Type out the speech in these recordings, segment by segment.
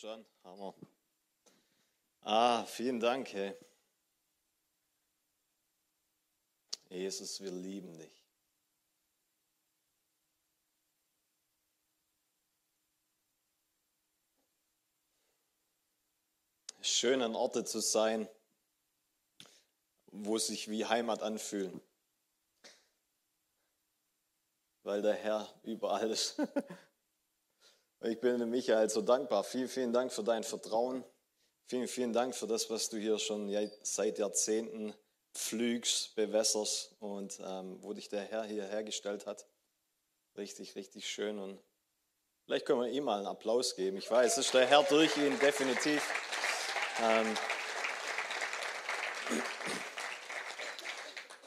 Schon, Hammer. Ah, vielen Dank, hey. Jesus, wir lieben dich. Schön an Orte zu sein, wo sich wie Heimat anfühlen. Weil der Herr überall ist. Ich bin Michael so dankbar. Vielen, vielen Dank für dein Vertrauen. Vielen, vielen Dank für das, was du hier schon seit Jahrzehnten pflügst, bewässerst und ähm, wo dich der Herr hier hergestellt hat. Richtig, richtig schön. Und vielleicht können wir ihm mal einen Applaus geben. Ich weiß, es ist der Herr durch ihn, definitiv. Ähm,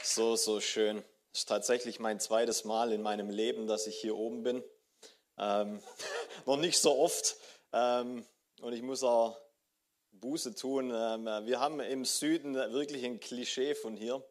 so, so schön. Es ist tatsächlich mein zweites Mal in meinem Leben, dass ich hier oben bin. Ähm, noch nicht so oft. Ähm, und ich muss auch Buße tun. Ähm, wir haben im Süden wirklich ein Klischee von hier,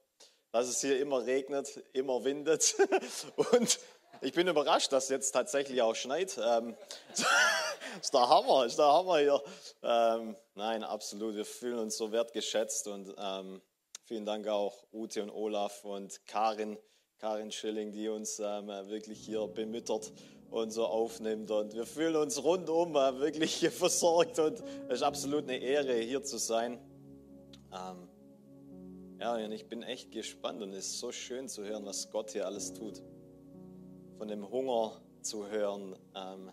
dass es hier immer regnet, immer windet. Und ich bin überrascht, dass jetzt tatsächlich auch schneit. Ähm, ist der Hammer, ist der Hammer hier. Ähm, nein, absolut. Wir fühlen uns so wertgeschätzt und ähm, vielen Dank auch Ute und Olaf und Karin, Karin Schilling, die uns ähm, wirklich hier bemüttert und so aufnimmt. Und wir fühlen uns rundum wirklich versorgt und es ist absolut eine Ehre, hier zu sein. Ähm, ja, und ich bin echt gespannt und es ist so schön zu hören, was Gott hier alles tut. Von dem Hunger zu hören, ähm,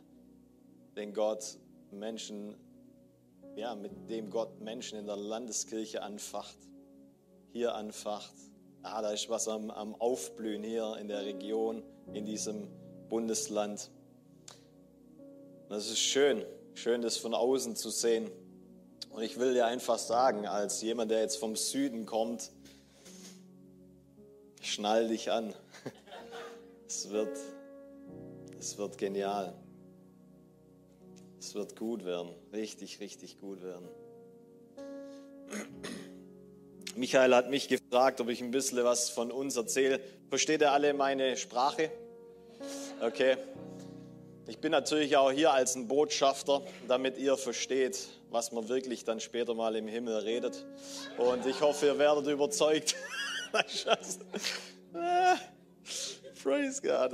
den Gott Menschen, ja, mit dem Gott Menschen in der Landeskirche anfacht, hier anfacht. Ah, da ist was am, am Aufblühen hier in der Region, in diesem Bundesland. Das ist schön, schön das von außen zu sehen. Und ich will dir einfach sagen, als jemand, der jetzt vom Süden kommt, schnall dich an. Es wird, es wird genial. Es wird gut werden, richtig, richtig gut werden. Michael hat mich gefragt, ob ich ein bisschen was von uns erzähle. Versteht ihr alle meine Sprache? Okay. Ich bin natürlich auch hier als ein Botschafter, damit ihr versteht, was man wirklich dann später mal im Himmel redet. Und ich hoffe, ihr werdet überzeugt. Praise God.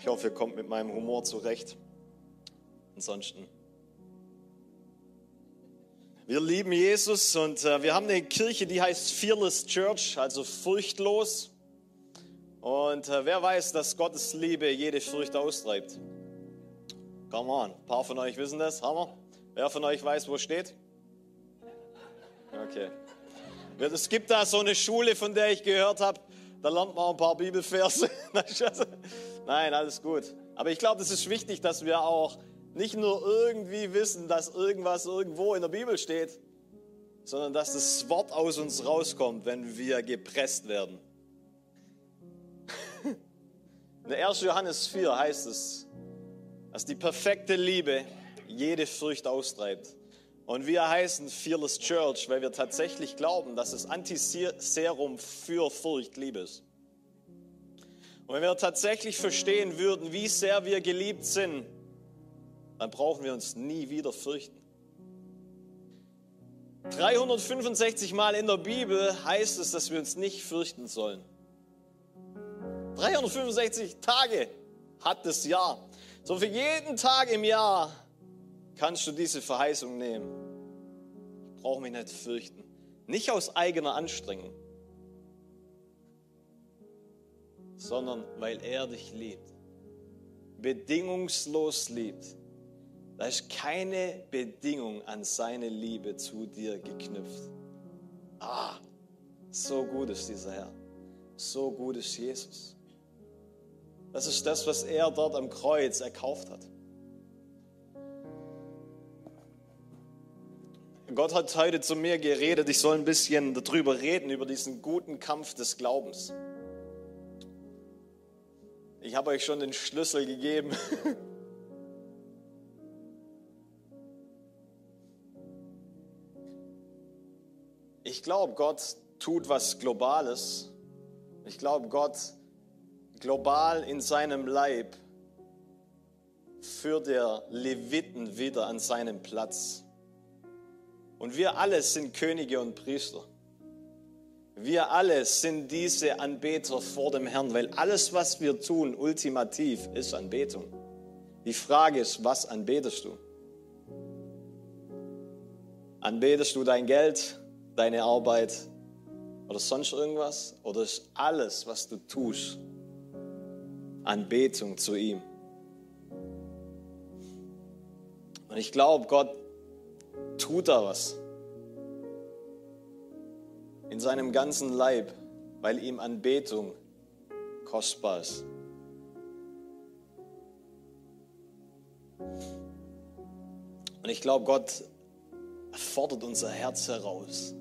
Ich hoffe, ihr kommt mit meinem Humor zurecht. Ansonsten. Wir lieben Jesus und äh, wir haben eine Kirche, die heißt Fearless Church, also furchtlos. Und äh, wer weiß, dass Gottes Liebe jede Furcht austreibt? Come on, ein paar von euch wissen das, Hammer. Wer von euch weiß, wo steht? Okay. Es gibt da so eine Schule, von der ich gehört habe, da lernt man ein paar Bibelverse. Nein, alles gut. Aber ich glaube, es ist wichtig, dass wir auch nicht nur irgendwie wissen, dass irgendwas irgendwo in der Bibel steht, sondern dass das Wort aus uns rauskommt, wenn wir gepresst werden. In der 1. Johannes 4 heißt es, dass die perfekte Liebe jede Furcht austreibt. Und wir heißen Fearless Church, weil wir tatsächlich glauben, dass das Antiserum für Furcht Liebe ist. Und wenn wir tatsächlich verstehen würden, wie sehr wir geliebt sind, dann brauchen wir uns nie wieder fürchten. 365 Mal in der Bibel heißt es, dass wir uns nicht fürchten sollen. 365 Tage hat das Jahr. So für jeden Tag im Jahr kannst du diese Verheißung nehmen. Ich brauche mich nicht fürchten. Nicht aus eigener Anstrengung, sondern weil er dich liebt. Bedingungslos liebt. Da ist keine Bedingung an seine Liebe zu dir geknüpft. Ah, so gut ist dieser Herr. So gut ist Jesus. Das ist das, was er dort am Kreuz erkauft hat. Gott hat heute zu mir geredet, ich soll ein bisschen darüber reden, über diesen guten Kampf des Glaubens. Ich habe euch schon den Schlüssel gegeben. Ich glaube, Gott tut was Globales. Ich glaube, Gott global in seinem Leib führt der Leviten wieder an seinen Platz. Und wir alle sind Könige und Priester. Wir alle sind diese Anbeter vor dem Herrn, weil alles, was wir tun, ultimativ ist Anbetung. Die Frage ist, was anbetest du? Anbetest du dein Geld, deine Arbeit oder sonst irgendwas? Oder ist alles, was du tust, Anbetung zu ihm? Und ich glaube, Gott tut da was in seinem ganzen Leib, weil ihm Anbetung kostbar ist. Und ich glaube, Gott fordert unser Herz heraus,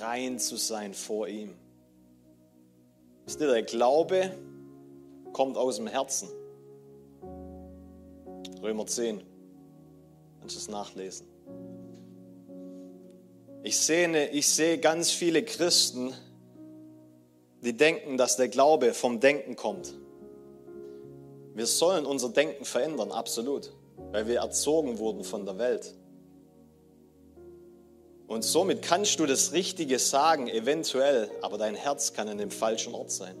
rein zu sein vor ihm. Wisst ihr, der Glaube kommt aus dem Herzen. Römer 10. Kannst du es nachlesen? Ich sehe, ich sehe ganz viele Christen, die denken, dass der Glaube vom Denken kommt. Wir sollen unser Denken verändern, absolut, weil wir erzogen wurden von der Welt. Und somit kannst du das Richtige sagen, eventuell, aber dein Herz kann in dem falschen Ort sein.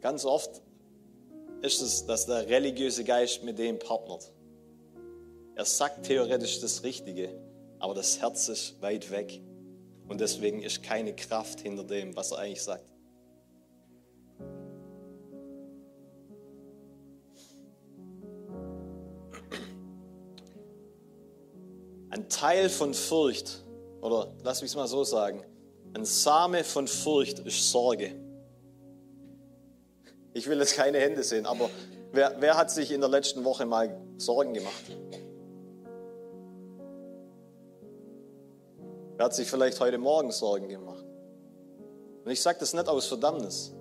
Ganz oft ist es, dass der religiöse Geist mit dem partnert. Er sagt theoretisch das Richtige, aber das Herz ist weit weg. Und deswegen ist keine Kraft hinter dem, was er eigentlich sagt. Ein Teil von Furcht, oder lass mich es mal so sagen, ein Same von Furcht ist Sorge. Ich will jetzt keine Hände sehen, aber wer, wer hat sich in der letzten Woche mal Sorgen gemacht? Er hat sich vielleicht heute Morgen Sorgen gemacht. Und ich sage das nicht aus Verdammnis.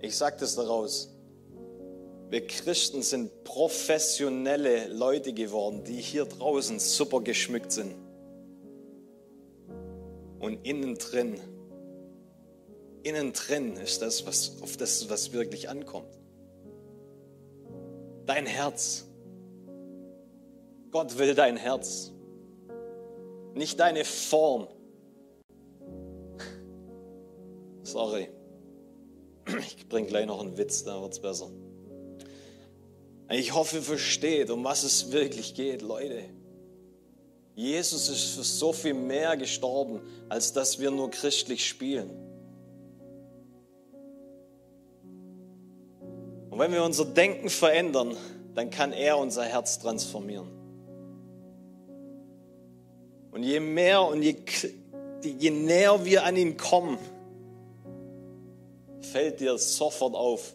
Ich sage das daraus. Wir Christen sind professionelle Leute geworden, die hier draußen super geschmückt sind. Und innen drin, innen drin ist das, was, auf das, was wirklich ankommt. Dein Herz. Gott will dein Herz nicht deine Form. Sorry. Ich bringe gleich noch einen Witz, da wird es besser. Ich hoffe, ihr versteht, um was es wirklich geht, Leute. Jesus ist für so viel mehr gestorben, als dass wir nur christlich spielen. Und wenn wir unser Denken verändern, dann kann er unser Herz transformieren. Und je mehr und je, je näher wir an ihn kommen, fällt dir sofort auf.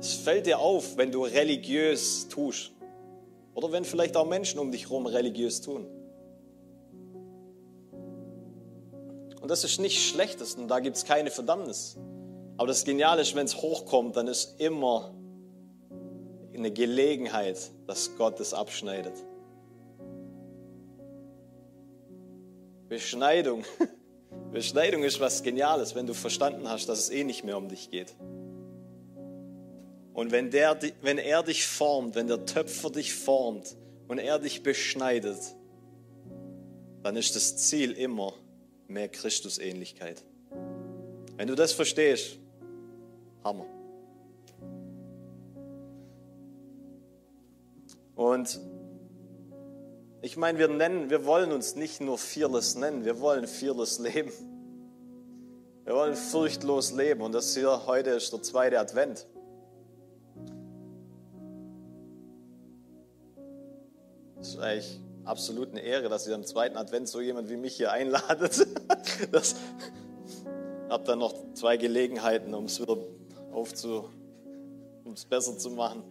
Es fällt dir auf, wenn du religiös tust. Oder wenn vielleicht auch Menschen um dich herum religiös tun. Und das ist nicht Schlechtes und da gibt es keine Verdammnis. Aber das Geniale ist, wenn es hochkommt, dann ist immer eine Gelegenheit, dass Gott es abschneidet. Beschneidung. Beschneidung ist was Geniales, wenn du verstanden hast, dass es eh nicht mehr um dich geht. Und wenn, der, wenn er dich formt, wenn der Töpfer dich formt und er dich beschneidet, dann ist das Ziel immer mehr Christusähnlichkeit. Wenn du das verstehst, Hammer. Und ich meine, wir nennen, wir wollen uns nicht nur fearless nennen, wir wollen fearless leben. Wir wollen furchtlos leben und das hier heute ist der zweite Advent. Es ist eigentlich absolut eine Ehre, dass ihr am zweiten Advent so jemand wie mich hier einladet. Das habt dann noch zwei Gelegenheiten, um es wieder aufzu, um es besser zu machen.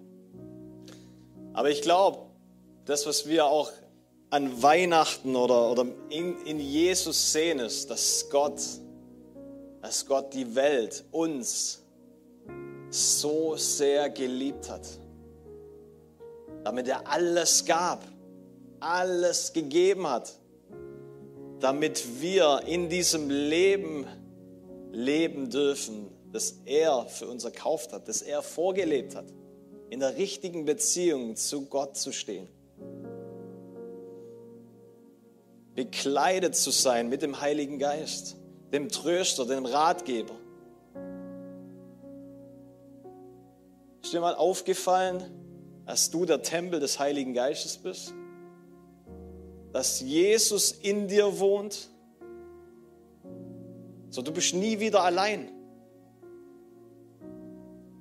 Aber ich glaube, das, was wir auch an Weihnachten oder, oder in, in Jesus sehen, ist, dass Gott, dass Gott die Welt, uns so sehr geliebt hat. Damit er alles gab, alles gegeben hat. damit wir in diesem Leben leben dürfen, das er für uns erkauft hat, das er vorgelebt hat, in der richtigen Beziehung zu Gott zu stehen. Bekleidet zu sein mit dem Heiligen Geist, dem Tröster, dem Ratgeber. Ist dir mal aufgefallen, dass du der Tempel des Heiligen Geistes bist? Dass Jesus in dir wohnt? So, du bist nie wieder allein.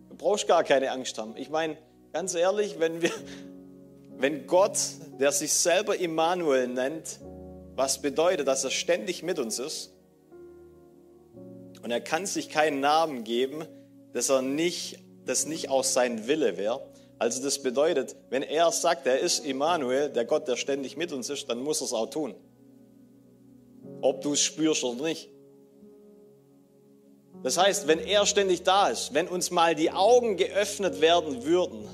Du brauchst gar keine Angst haben. Ich meine, ganz ehrlich, wenn wir, wenn Gott, der sich selber Immanuel nennt, was bedeutet, dass er ständig mit uns ist, und er kann sich keinen Namen geben, dass er nicht, das nicht auch sein Wille wäre. Also das bedeutet, wenn er sagt, er ist Immanuel, der Gott, der ständig mit uns ist, dann muss er es auch tun. Ob du es spürst oder nicht. Das heißt, wenn er ständig da ist, wenn uns mal die Augen geöffnet werden würden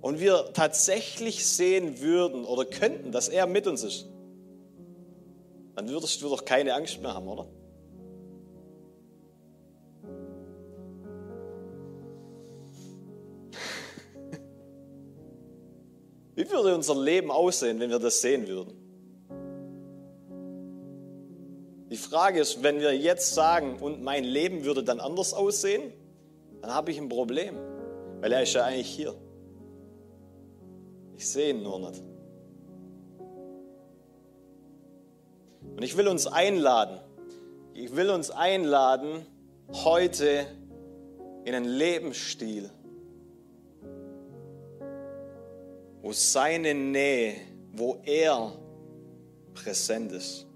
und wir tatsächlich sehen würden oder könnten, dass er mit uns ist, dann würdest du doch keine Angst mehr haben, oder? Wie würde unser Leben aussehen, wenn wir das sehen würden? Die Frage ist, wenn wir jetzt sagen, und mein Leben würde dann anders aussehen, dann habe ich ein Problem, weil er ist ja eigentlich hier. Ich sehe ihn nur nicht. Und ich will uns einladen, ich will uns einladen, heute in einen Lebensstil wo seine Nähe, wo er präsent ist,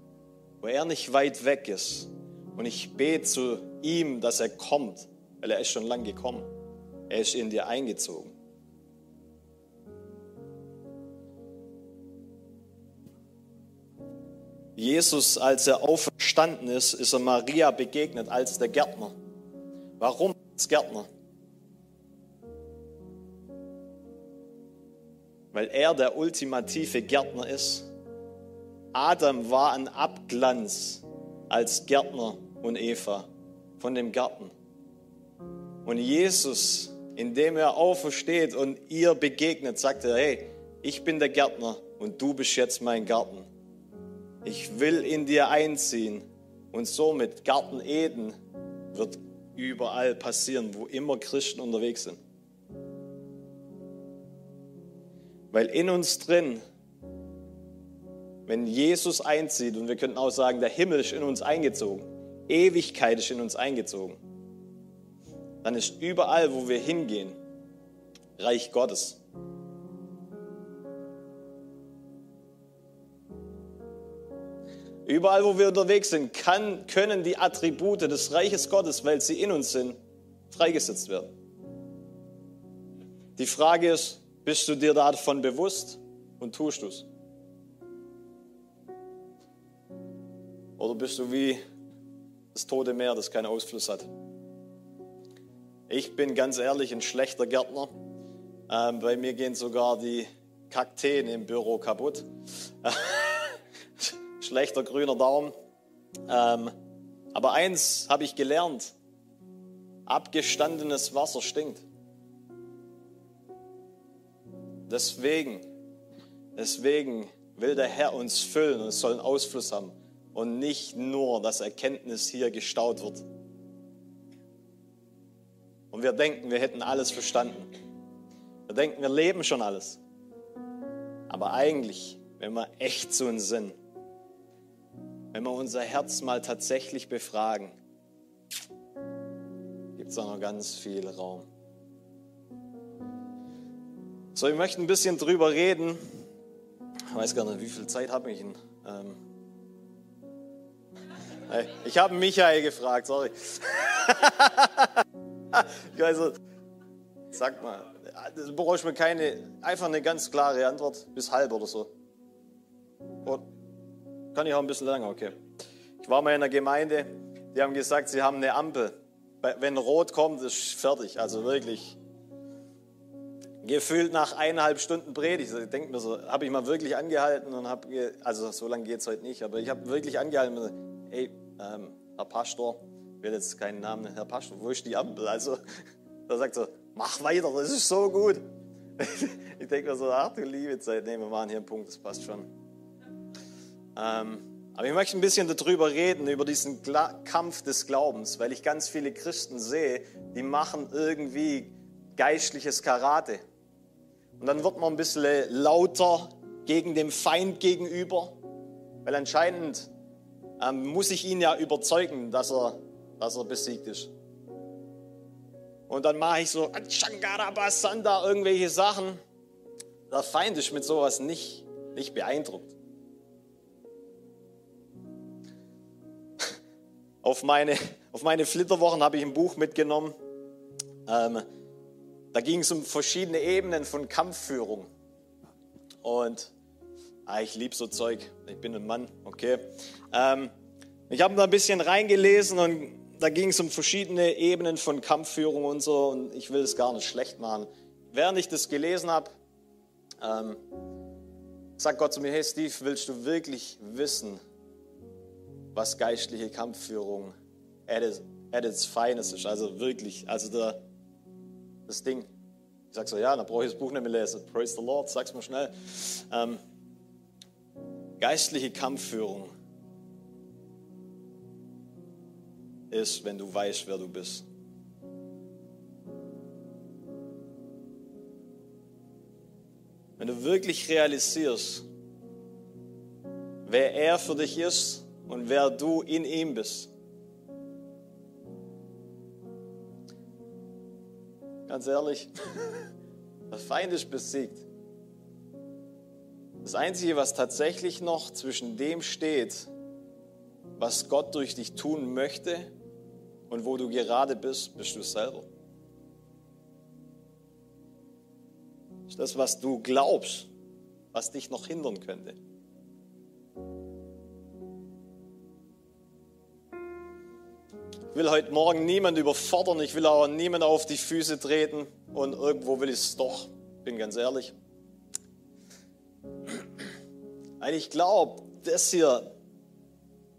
wo er nicht weit weg ist. Und ich bete zu ihm, dass er kommt, weil er ist schon lange gekommen. Er ist in dir eingezogen. Jesus, als er auferstanden ist, ist er Maria begegnet als der Gärtner. Warum als Gärtner? Weil er der ultimative Gärtner ist. Adam war ein Abglanz als Gärtner und Eva von dem Garten. Und Jesus, indem er aufersteht und ihr begegnet, sagt er, hey, ich bin der Gärtner und du bist jetzt mein Garten. Ich will in dir einziehen und somit Garten Eden wird überall passieren, wo immer Christen unterwegs sind. Weil in uns drin, wenn Jesus einzieht, und wir könnten auch sagen, der Himmel ist in uns eingezogen, Ewigkeit ist in uns eingezogen, dann ist überall, wo wir hingehen, Reich Gottes. Überall, wo wir unterwegs sind, kann, können die Attribute des Reiches Gottes, weil sie in uns sind, freigesetzt werden. Die Frage ist, bist du dir davon bewusst und tust du es? Oder bist du wie das tote Meer, das keinen Ausfluss hat? Ich bin ganz ehrlich ein schlechter Gärtner. Ähm, bei mir gehen sogar die Kakteen im Büro kaputt. Schlechter grüner Daumen. Ähm, aber eins habe ich gelernt. Abgestandenes Wasser stinkt. Deswegen, deswegen will der Herr uns füllen und es soll einen Ausfluss haben und nicht nur, dass Erkenntnis hier gestaut wird. Und wir denken, wir hätten alles verstanden. Wir denken, wir leben schon alles. Aber eigentlich, wenn wir echt zu uns sind, wenn wir unser Herz mal tatsächlich befragen, gibt es da noch ganz viel Raum. So, ich möchte ein bisschen drüber reden. Ich weiß gar nicht, wie viel Zeit habe ich denn? Ähm ich habe Michael gefragt, sorry. ich weiß, sag mal, du brauchst mir keine, einfach eine ganz klare Antwort, bis halb oder so. Oder kann ich auch ein bisschen länger, okay. Ich war mal in einer Gemeinde, die haben gesagt, sie haben eine Ampel. Wenn rot kommt, ist fertig, also wirklich gefühlt nach eineinhalb Stunden Predigt, ich denke mir so, habe ich mal wirklich angehalten und habe, also so lange geht es heute nicht, aber ich habe wirklich angehalten und gesagt, hey, ähm, Herr Pastor, ich will jetzt keinen Namen, Herr Pastor, wo ist die Ampel? Also, da sagt er, mach weiter, das ist so gut. ich denke mir so, ach du liebe Zeit, nee, wir machen hier einen Punkt, das passt schon. Ähm, aber ich möchte ein bisschen darüber reden, über diesen Kampf des Glaubens, weil ich ganz viele Christen sehe, die machen irgendwie geistliches Karate. Und dann wird man ein bisschen lauter gegen dem Feind gegenüber, weil anscheinend ähm, muss ich ihn ja überzeugen, dass er, dass er besiegt ist. Und dann mache ich so Basanda, irgendwelche Sachen. Der Feind ist mit sowas nicht, nicht beeindruckt. Auf meine, auf meine Flitterwochen habe ich ein Buch mitgenommen. Ähm, da ging es um verschiedene Ebenen von Kampfführung. Und ah, ich liebe so Zeug. Ich bin ein Mann, okay. Ähm, ich habe da ein bisschen reingelesen und da ging es um verschiedene Ebenen von Kampfführung und so. Und ich will es gar nicht schlecht machen. Während ich das gelesen habe, ähm, sagt Gott zu mir: Hey Steve, willst du wirklich wissen, was geistliche Kampfführung at its, at its finest ist? Also wirklich, also der das Ding. Ich sage so, ja, dann brauche ich das Buch nicht mehr lesen. Praise the Lord, sag's mal schnell. Ähm, geistliche Kampfführung ist, wenn du weißt, wer du bist. Wenn du wirklich realisierst, wer er für dich ist und wer du in ihm bist. Ganz ehrlich, der Feind ist besiegt. Das Einzige, was tatsächlich noch zwischen dem steht, was Gott durch dich tun möchte und wo du gerade bist, bist du selber. Das ist das, was du glaubst, was dich noch hindern könnte. Ich will heute Morgen niemand überfordern, ich will auch niemand auf die Füße treten und irgendwo will ich es doch, bin ganz ehrlich. Weil ich glaube, das hier,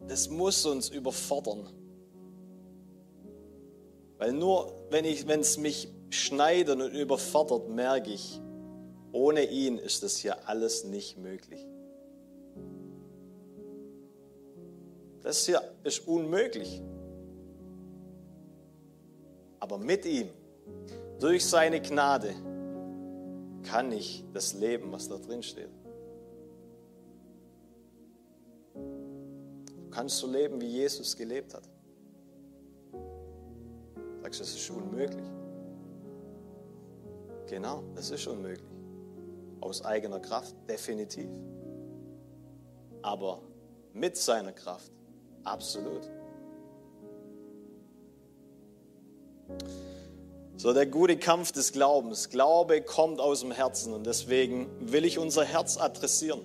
das muss uns überfordern. Weil nur wenn es mich schneidet und überfordert, merke ich, ohne ihn ist das hier alles nicht möglich. Das hier ist unmöglich. Aber mit ihm, durch seine Gnade, kann ich das leben, was da drin steht. Du kannst so leben, wie Jesus gelebt hat. Sagst du, das ist unmöglich. Genau, das ist unmöglich. Aus eigener Kraft, definitiv. Aber mit seiner Kraft, absolut. So der gute Kampf des Glaubens. Glaube kommt aus dem Herzen und deswegen will ich unser Herz adressieren.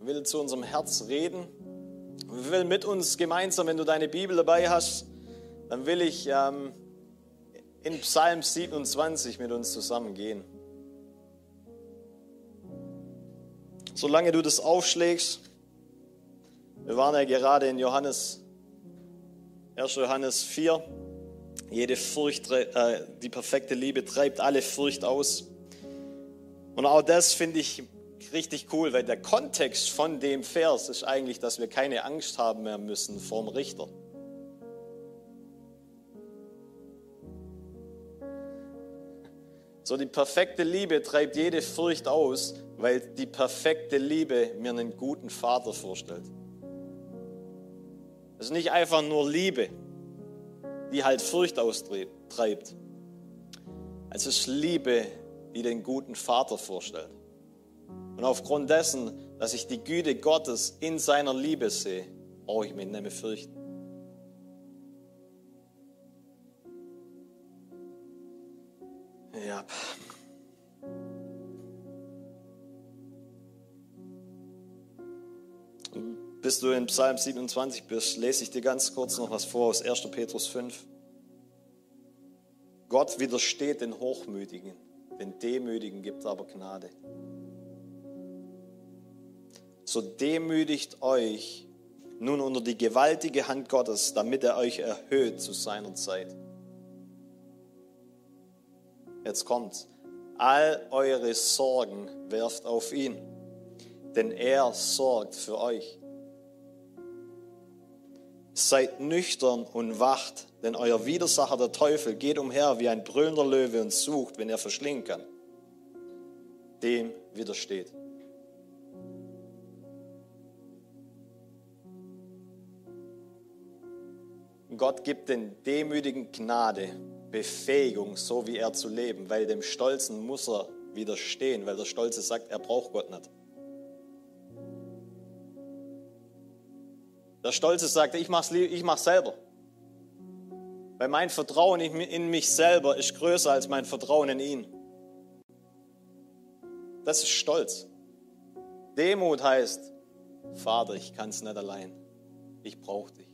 Ich will zu unserem Herz reden. Ich will mit uns gemeinsam, wenn du deine Bibel dabei hast, dann will ich ähm, in Psalm 27 mit uns zusammen gehen. Solange du das aufschlägst, wir waren ja gerade in Johannes, 1. Johannes 4. Jede Furcht, äh, die perfekte Liebe treibt alle Furcht aus. Und auch das finde ich richtig cool, weil der Kontext von dem Vers ist eigentlich, dass wir keine Angst haben mehr müssen vorm Richter. So die perfekte Liebe treibt jede Furcht aus, weil die perfekte Liebe mir einen guten Vater vorstellt. Es ist nicht einfach nur Liebe, die halt Furcht austreibt. Es ist Liebe, die den guten Vater vorstellt. Und aufgrund dessen, dass ich die Güte Gottes in seiner Liebe sehe, brauche ich mich nicht mehr fürchten. Ja. Bis du in Psalm 27 bist, lese ich dir ganz kurz noch was vor aus 1. Petrus 5. Gott widersteht den Hochmütigen, den Demütigen gibt aber Gnade. So demütigt euch nun unter die gewaltige Hand Gottes, damit er euch erhöht zu seiner Zeit. Jetzt kommt, all eure Sorgen werft auf ihn, denn er sorgt für euch. Seid nüchtern und wacht, denn euer Widersacher, der Teufel, geht umher wie ein brüllender Löwe und sucht, wenn er verschlingen kann. Dem widersteht. Gott gibt den Demütigen Gnade, Befähigung, so wie er zu leben, weil dem Stolzen muss er widerstehen, weil der Stolze sagt, er braucht Gott nicht. Der Stolze sagt, ich mach's, ich mach's selber. Weil mein Vertrauen in mich selber ist größer als mein Vertrauen in ihn. Das ist Stolz. Demut heißt, Vater, ich kann es nicht allein. Ich brauche dich.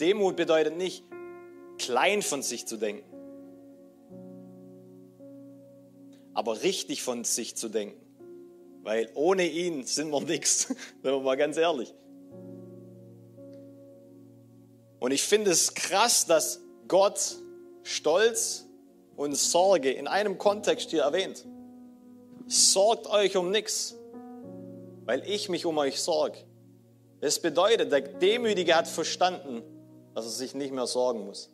Demut bedeutet nicht, klein von sich zu denken, aber richtig von sich zu denken. Weil ohne ihn sind wir nichts, wenn wir mal ganz ehrlich. Und ich finde es krass, dass Gott Stolz und Sorge in einem Kontext hier erwähnt. Sorgt euch um nichts, weil ich mich um euch sorge. Das bedeutet, der Demütige hat verstanden, dass er sich nicht mehr sorgen muss.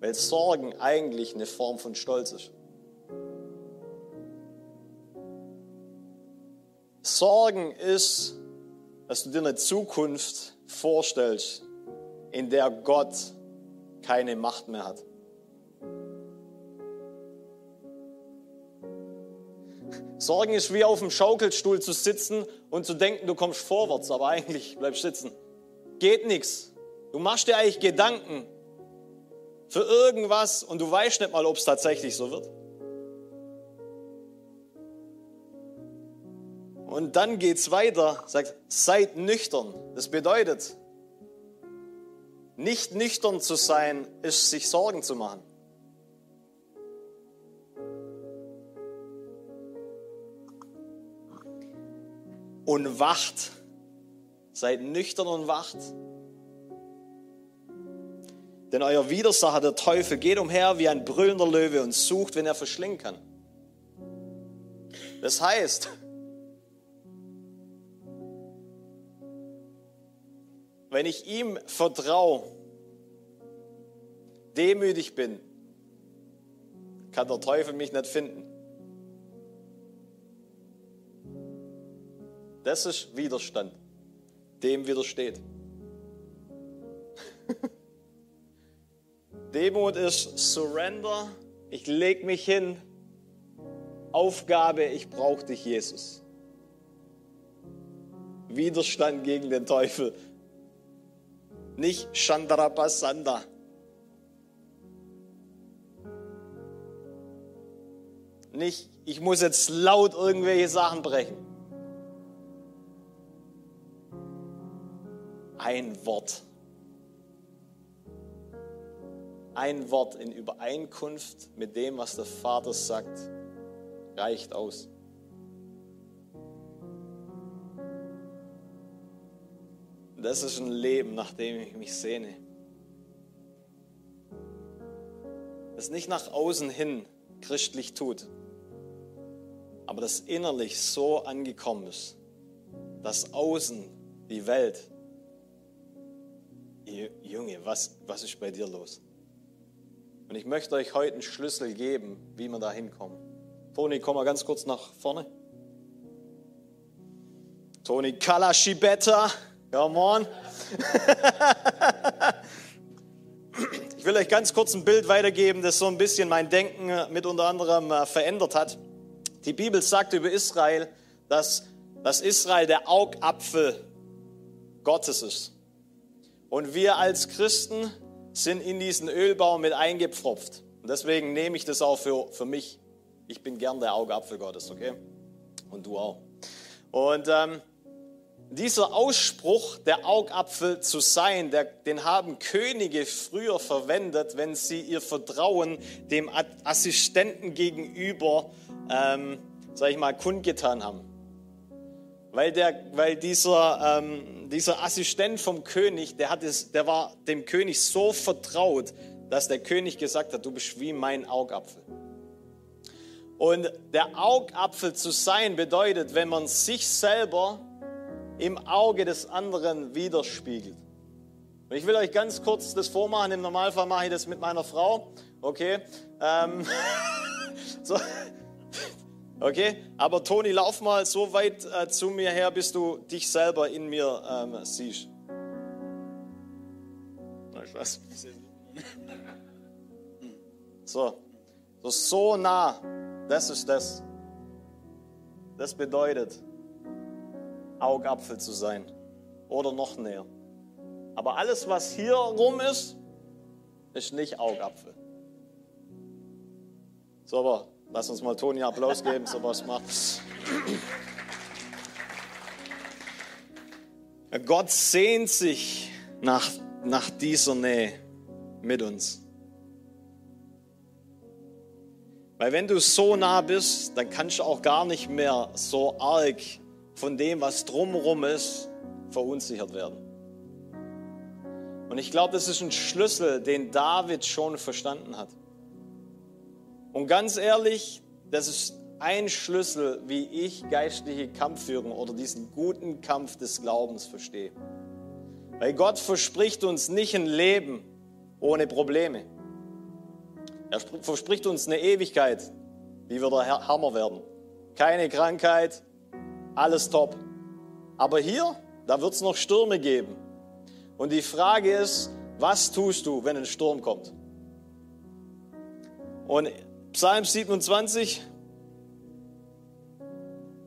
Weil Sorgen eigentlich eine Form von Stolz ist. Sorgen ist, dass du dir eine Zukunft vorstellst, in der Gott keine Macht mehr hat. Sorgen ist wie auf dem Schaukelstuhl zu sitzen und zu denken, du kommst vorwärts, aber eigentlich bleibst sitzen. Geht nichts. Du machst dir eigentlich Gedanken für irgendwas und du weißt nicht mal, ob es tatsächlich so wird. Und dann geht es weiter, sagt, seid nüchtern. Das bedeutet, nicht nüchtern zu sein, ist sich Sorgen zu machen. Und wacht. Seid nüchtern und wacht. Denn euer Widersacher, der Teufel, geht umher wie ein brüllender Löwe und sucht, wenn er verschlingen kann. Das heißt, wenn ich ihm vertraue, demütig bin, kann der Teufel mich nicht finden. Das ist Widerstand. Dem widersteht. Demut ist Surrender. Ich lege mich hin. Aufgabe, ich brauche dich, Jesus. Widerstand gegen den Teufel. Nicht Chandrapasanda. Nicht, ich muss jetzt laut irgendwelche Sachen brechen. Ein Wort ein Wort in Übereinkunft mit dem, was der Vater sagt, reicht aus. Das ist ein Leben, nach dem ich mich sehne. Das nicht nach außen hin christlich tut, aber das innerlich so angekommen ist, dass außen die Welt, Junge, was, was ist bei dir los? Und ich möchte euch heute einen Schlüssel geben, wie wir da hinkommen. Toni, komm mal ganz kurz nach vorne. Toni Kalashibetta, come on. ich will euch ganz kurz ein Bild weitergeben, das so ein bisschen mein Denken mit unter anderem äh, verändert hat. Die Bibel sagt über Israel, dass, dass Israel der Augapfel Gottes ist. Und wir als Christen sind in diesen Ölbaum mit eingepfropft. Und deswegen nehme ich das auch für, für mich. Ich bin gern der Augapfel Gottes, okay? Und du auch. Und ähm, dieser Ausspruch, der Augapfel zu sein, der, den haben Könige früher verwendet, wenn sie ihr Vertrauen dem Assistenten gegenüber, ähm, sag ich mal, kundgetan haben. Weil, der, weil dieser, ähm, dieser Assistent vom König, der, hat es, der war dem König so vertraut, dass der König gesagt hat, du bist wie mein Augapfel. Und der Augapfel zu sein bedeutet, wenn man sich selber im Auge des anderen widerspiegelt. Und ich will euch ganz kurz das vormachen. Im Normalfall mache ich das mit meiner Frau. Okay. Ähm, so. Okay, aber Toni, lauf mal so weit äh, zu mir her, bis du dich selber in mir ähm, siehst. Was? So. so, so nah, das ist das. Das bedeutet, Augapfel zu sein oder noch näher. Aber alles, was hier rum ist, ist nicht Augapfel. So, aber lass uns mal Toni Applaus geben, so was macht. Gott sehnt sich nach, nach dieser Nähe mit uns. Weil wenn du so nah bist, dann kannst du auch gar nicht mehr so arg von dem, was drumherum ist, verunsichert werden. Und ich glaube, das ist ein Schlüssel, den David schon verstanden hat. Und ganz ehrlich, das ist ein Schlüssel, wie ich geistliche Kampfführung oder diesen guten Kampf des Glaubens verstehe. Weil Gott verspricht uns nicht ein Leben ohne Probleme. Er verspricht uns eine Ewigkeit, wie wir der Hammer werden. Keine Krankheit, alles top. Aber hier, da wird es noch Stürme geben. Und die Frage ist, was tust du, wenn ein Sturm kommt? Und Psalm 27,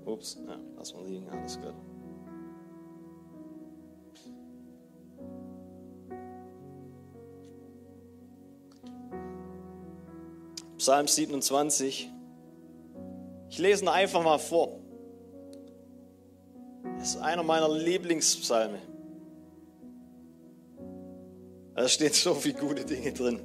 ups, ja, lass mal liegen, alles gut. Psalm 27. Ich lese ihn einfach mal vor. Das ist einer meiner Lieblingspsalme. Da steht so viele gute Dinge drin.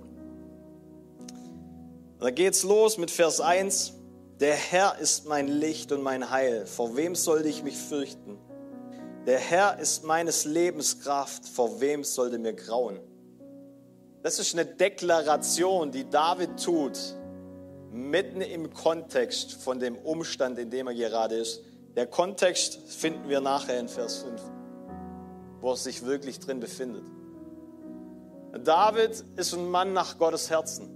Da geht's los mit Vers 1. Der Herr ist mein Licht und mein Heil. Vor wem sollte ich mich fürchten? Der Herr ist meines Lebens Kraft. Vor wem sollte mir grauen? Das ist eine Deklaration, die David tut, mitten im Kontext von dem Umstand, in dem er gerade ist. Der Kontext finden wir nachher in Vers 5, wo er sich wirklich drin befindet. David ist ein Mann nach Gottes Herzen.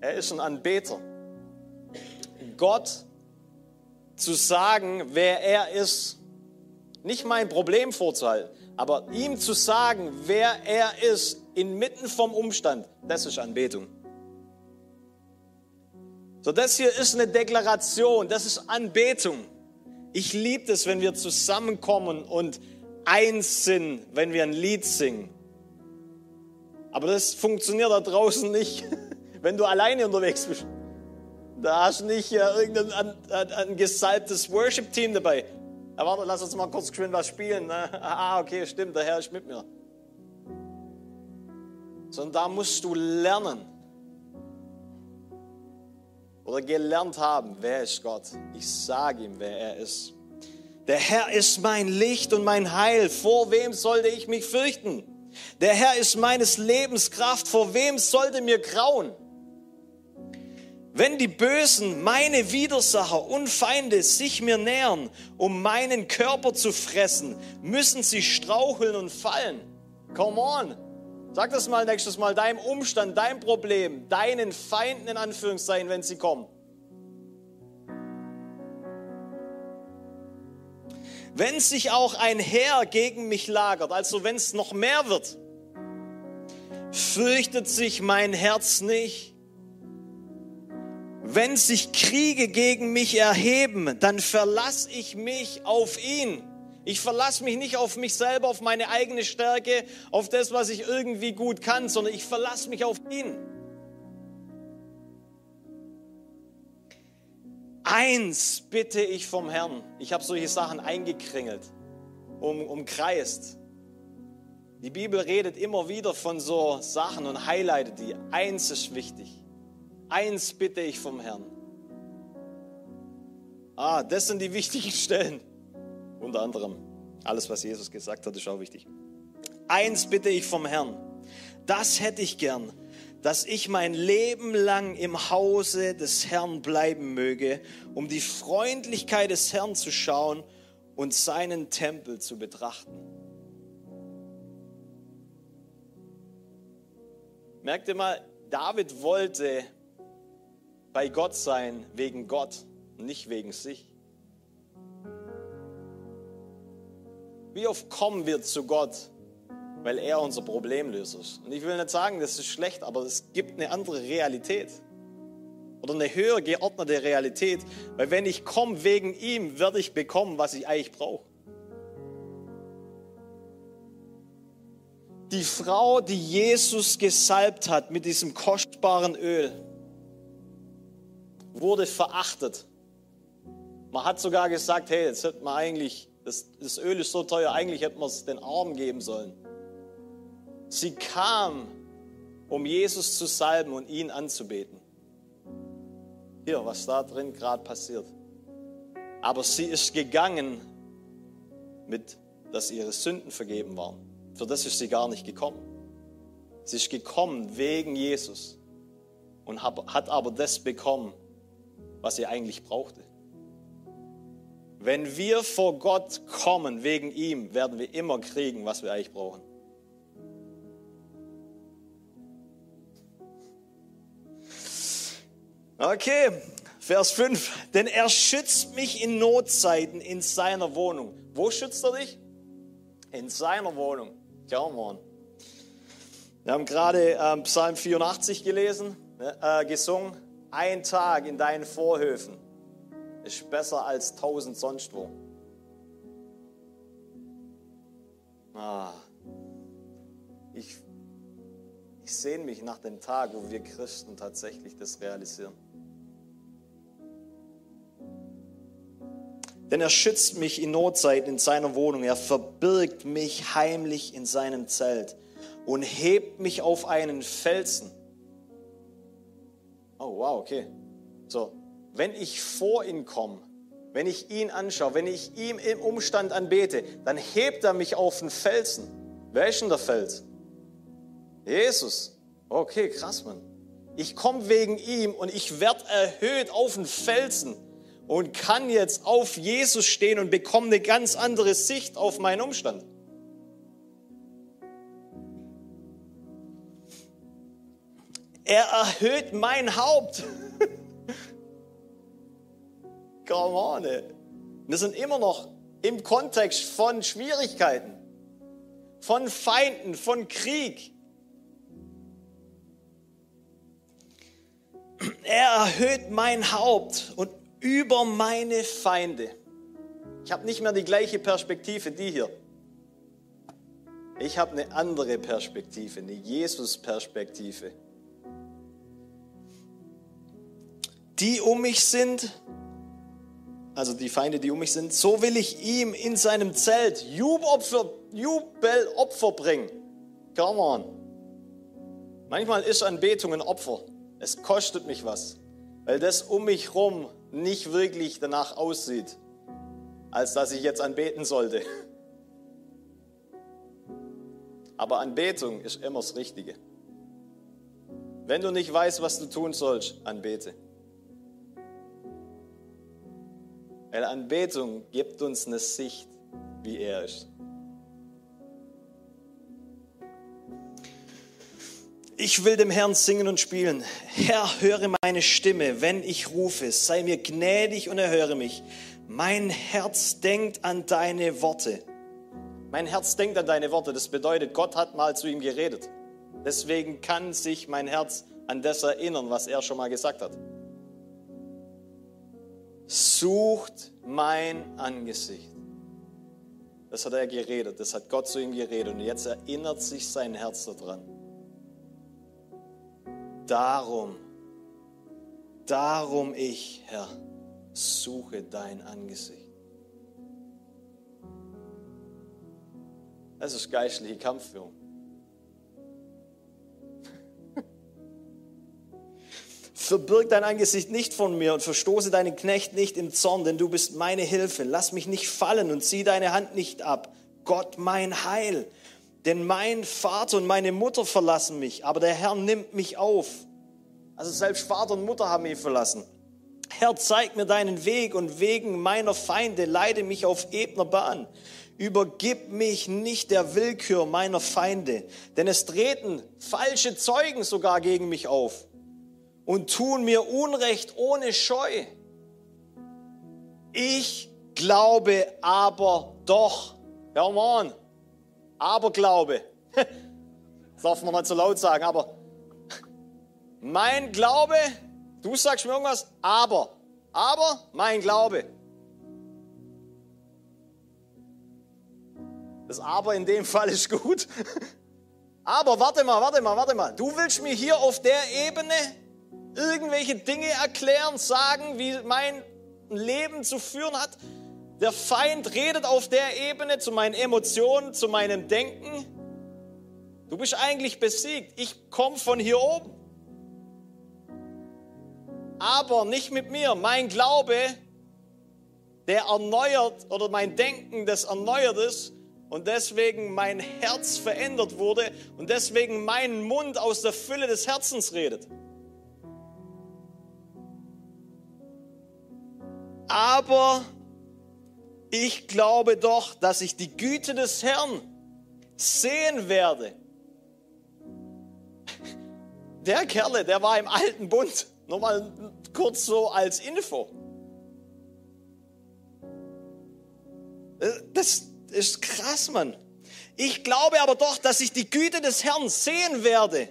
Er ist ein Anbeter. Gott zu sagen, wer er ist, nicht mein Problem vorzuhalten, aber ihm zu sagen, wer er ist, inmitten vom Umstand, das ist Anbetung. So, das hier ist eine Deklaration, das ist Anbetung. Ich liebe es, wenn wir zusammenkommen und eins sind, wenn wir ein Lied singen. Aber das funktioniert da draußen nicht, wenn du alleine unterwegs bist. Da hast du nicht äh, irgendein ein, ein, gesalbtes Worship-Team dabei. Warte, lass uns mal kurz was spielen. Ne? Ah, okay, stimmt, der Herr ist mit mir. Sondern da musst du lernen oder gelernt haben, wer ist Gott. Ich sage ihm, wer er ist. Der Herr ist mein Licht und mein Heil. Vor wem sollte ich mich fürchten? Der Herr ist meines Lebens Kraft. Vor wem sollte mir grauen? Wenn die Bösen, meine Widersacher und Feinde sich mir nähern, um meinen Körper zu fressen, müssen sie straucheln und fallen. Come on. Sag das mal nächstes Mal, deinem Umstand, dein Problem, deinen Feinden in Anführungszeichen, wenn sie kommen. Wenn sich auch ein Heer gegen mich lagert, also wenn es noch mehr wird, fürchtet sich mein Herz nicht. Wenn sich Kriege gegen mich erheben, dann verlasse ich mich auf ihn. Ich verlasse mich nicht auf mich selber, auf meine eigene Stärke, auf das, was ich irgendwie gut kann, sondern ich verlasse mich auf ihn. Eins bitte ich vom Herrn. Ich habe solche Sachen eingekringelt. um, umkreist. Die Bibel redet immer wieder von so Sachen und highlightet die. Eins ist wichtig. Eins bitte ich vom Herrn. Ah, das sind die wichtigen Stellen. Unter anderem alles, was Jesus gesagt hat, ist auch wichtig. Eins bitte ich vom Herrn. Das hätte ich gern, dass ich mein Leben lang im Hause des Herrn bleiben möge, um die Freundlichkeit des Herrn zu schauen und seinen Tempel zu betrachten. Merkt ihr mal, David wollte bei Gott sein wegen Gott, nicht wegen sich. Wie oft kommen wir zu Gott, weil er unser Problemlöser ist? Und ich will nicht sagen, das ist schlecht, aber es gibt eine andere Realität. Oder eine höher geordnete Realität. Weil wenn ich komme wegen ihm, werde ich bekommen, was ich eigentlich brauche. Die Frau, die Jesus gesalbt hat mit diesem kostbaren Öl, wurde verachtet. Man hat sogar gesagt, hey, jetzt hätte man eigentlich, das, das Öl ist so teuer, eigentlich hätte man es den Armen geben sollen. Sie kam, um Jesus zu salben und ihn anzubeten. Hier, was da drin gerade passiert. Aber sie ist gegangen, mit, dass ihre Sünden vergeben waren. Für das ist sie gar nicht gekommen. Sie ist gekommen wegen Jesus und hat aber das bekommen, was sie eigentlich brauchte. Wenn wir vor Gott kommen wegen ihm, werden wir immer kriegen, was wir eigentlich brauchen. Okay, Vers 5. Denn er schützt mich in Notzeiten in seiner Wohnung. Wo schützt er dich? In seiner Wohnung. Come on. Wir haben gerade ähm, Psalm 84 gelesen, ne, äh, gesungen. Ein Tag in deinen Vorhöfen ist besser als tausend sonst wo. Ah, ich, ich sehne mich nach dem Tag, wo wir Christen tatsächlich das realisieren. Denn er schützt mich in Notzeit in seiner Wohnung. Er verbirgt mich heimlich in seinem Zelt und hebt mich auf einen Felsen. Oh, wow, okay. So, wenn ich vor ihn komme, wenn ich ihn anschaue, wenn ich ihm im Umstand anbete, dann hebt er mich auf den Felsen. Wer ist denn der Fels? Jesus. Okay, krass, Mann. Ich komme wegen ihm und ich werde erhöht auf den Felsen und kann jetzt auf Jesus stehen und bekomme eine ganz andere Sicht auf meinen Umstand. Er erhöht mein Haupt. Come on, ey. Wir sind immer noch im Kontext von Schwierigkeiten, von Feinden, von Krieg. Er erhöht mein Haupt und über meine Feinde. Ich habe nicht mehr die gleiche Perspektive, die hier. Ich habe eine andere Perspektive, eine Jesus-Perspektive. Die um mich sind, also die Feinde, die um mich sind, so will ich ihm in seinem Zelt Jubelopfer, Jubelopfer bringen. Come on. Manchmal ist Anbetung ein Opfer. Es kostet mich was, weil das um mich herum nicht wirklich danach aussieht, als dass ich jetzt anbeten sollte. Aber Anbetung ist immer das Richtige. Wenn du nicht weißt, was du tun sollst, anbete. Weil Anbetung gibt uns eine Sicht, wie er ist. Ich will dem Herrn singen und spielen. Herr, höre meine Stimme, wenn ich rufe. Sei mir gnädig und erhöre mich. Mein Herz denkt an deine Worte. Mein Herz denkt an deine Worte. Das bedeutet, Gott hat mal zu ihm geredet. Deswegen kann sich mein Herz an das erinnern, was er schon mal gesagt hat. Sucht mein Angesicht. Das hat er geredet, das hat Gott zu ihm geredet und jetzt erinnert sich sein Herz daran. Darum, darum ich, Herr, suche dein Angesicht. Das ist geistliche Kampfführung. Verbirg dein Angesicht nicht von mir und verstoße deinen Knecht nicht im Zorn, denn du bist meine Hilfe. Lass mich nicht fallen und zieh deine Hand nicht ab. Gott mein Heil. Denn mein Vater und meine Mutter verlassen mich, aber der Herr nimmt mich auf. Also selbst Vater und Mutter haben mich verlassen. Herr, zeig mir deinen Weg und wegen meiner Feinde leite mich auf ebner Bahn. Übergib mich nicht der Willkür meiner Feinde, denn es treten falsche Zeugen sogar gegen mich auf und tun mir Unrecht ohne Scheu. Ich glaube aber doch. Ja, Mann. Aber glaube. Das darf man mal zu laut sagen, aber mein Glaube, du sagst mir irgendwas, aber, aber mein Glaube. Das Aber in dem Fall ist gut. Aber warte mal, warte mal, warte mal. Du willst mir hier auf der Ebene irgendwelche Dinge erklären, sagen, wie mein Leben zu führen hat. Der Feind redet auf der Ebene zu meinen Emotionen, zu meinem Denken. Du bist eigentlich besiegt. Ich komme von hier oben. Aber nicht mit mir. Mein Glaube, der erneuert oder mein Denken, das erneuert ist und deswegen mein Herz verändert wurde und deswegen mein Mund aus der Fülle des Herzens redet. Aber ich glaube doch, dass ich die Güte des Herrn sehen werde. Der Kerle, der war im alten Bund. Nur mal kurz so als Info. Äh, das ist krass, Mann. Ich glaube aber doch, dass ich die Güte des Herrn sehen werde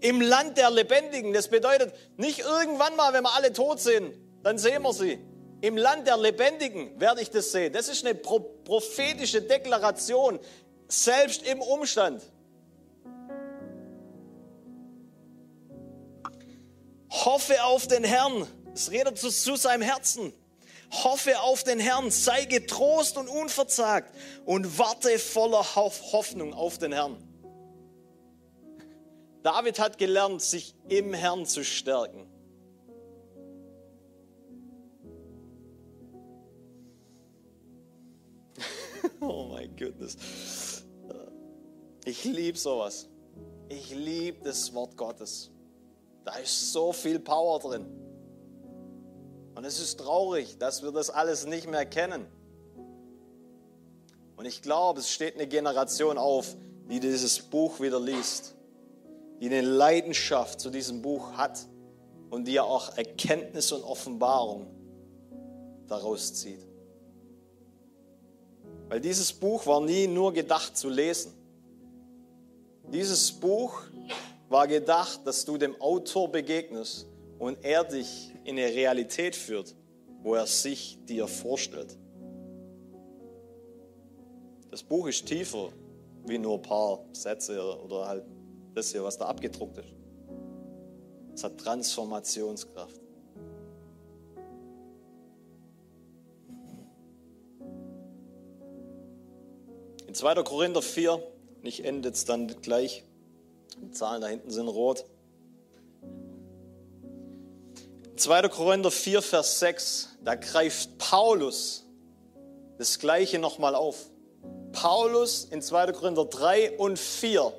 im Land der Lebendigen. Das bedeutet, nicht irgendwann mal, wenn wir alle tot sind, dann sehen wir sie. Im Land der Lebendigen werde ich das sehen. Das ist eine prophetische Deklaration, selbst im Umstand. Hoffe auf den Herrn. Es redet zu, zu seinem Herzen. Hoffe auf den Herrn, sei getrost und unverzagt und warte voller Hoffnung auf den Herrn. David hat gelernt, sich im Herrn zu stärken. Oh mein Goodness. Ich liebe sowas. Ich liebe das Wort Gottes. Da ist so viel Power drin. Und es ist traurig, dass wir das alles nicht mehr kennen. Und ich glaube, es steht eine Generation auf, die dieses Buch wieder liest, die eine Leidenschaft zu diesem Buch hat und die ja auch Erkenntnis und Offenbarung daraus zieht. Weil dieses Buch war nie nur gedacht zu lesen. Dieses Buch war gedacht, dass du dem Autor begegnest und er dich in eine Realität führt, wo er sich dir vorstellt. Das Buch ist tiefer wie nur ein paar Sätze oder halt das hier, was da abgedruckt ist. Es hat Transformationskraft. In 2. Korinther 4, ich ende jetzt dann gleich, die Zahlen da hinten sind rot. 2. Korinther 4, Vers 6, da greift Paulus das Gleiche nochmal auf. Paulus in 2. Korinther 3 und 4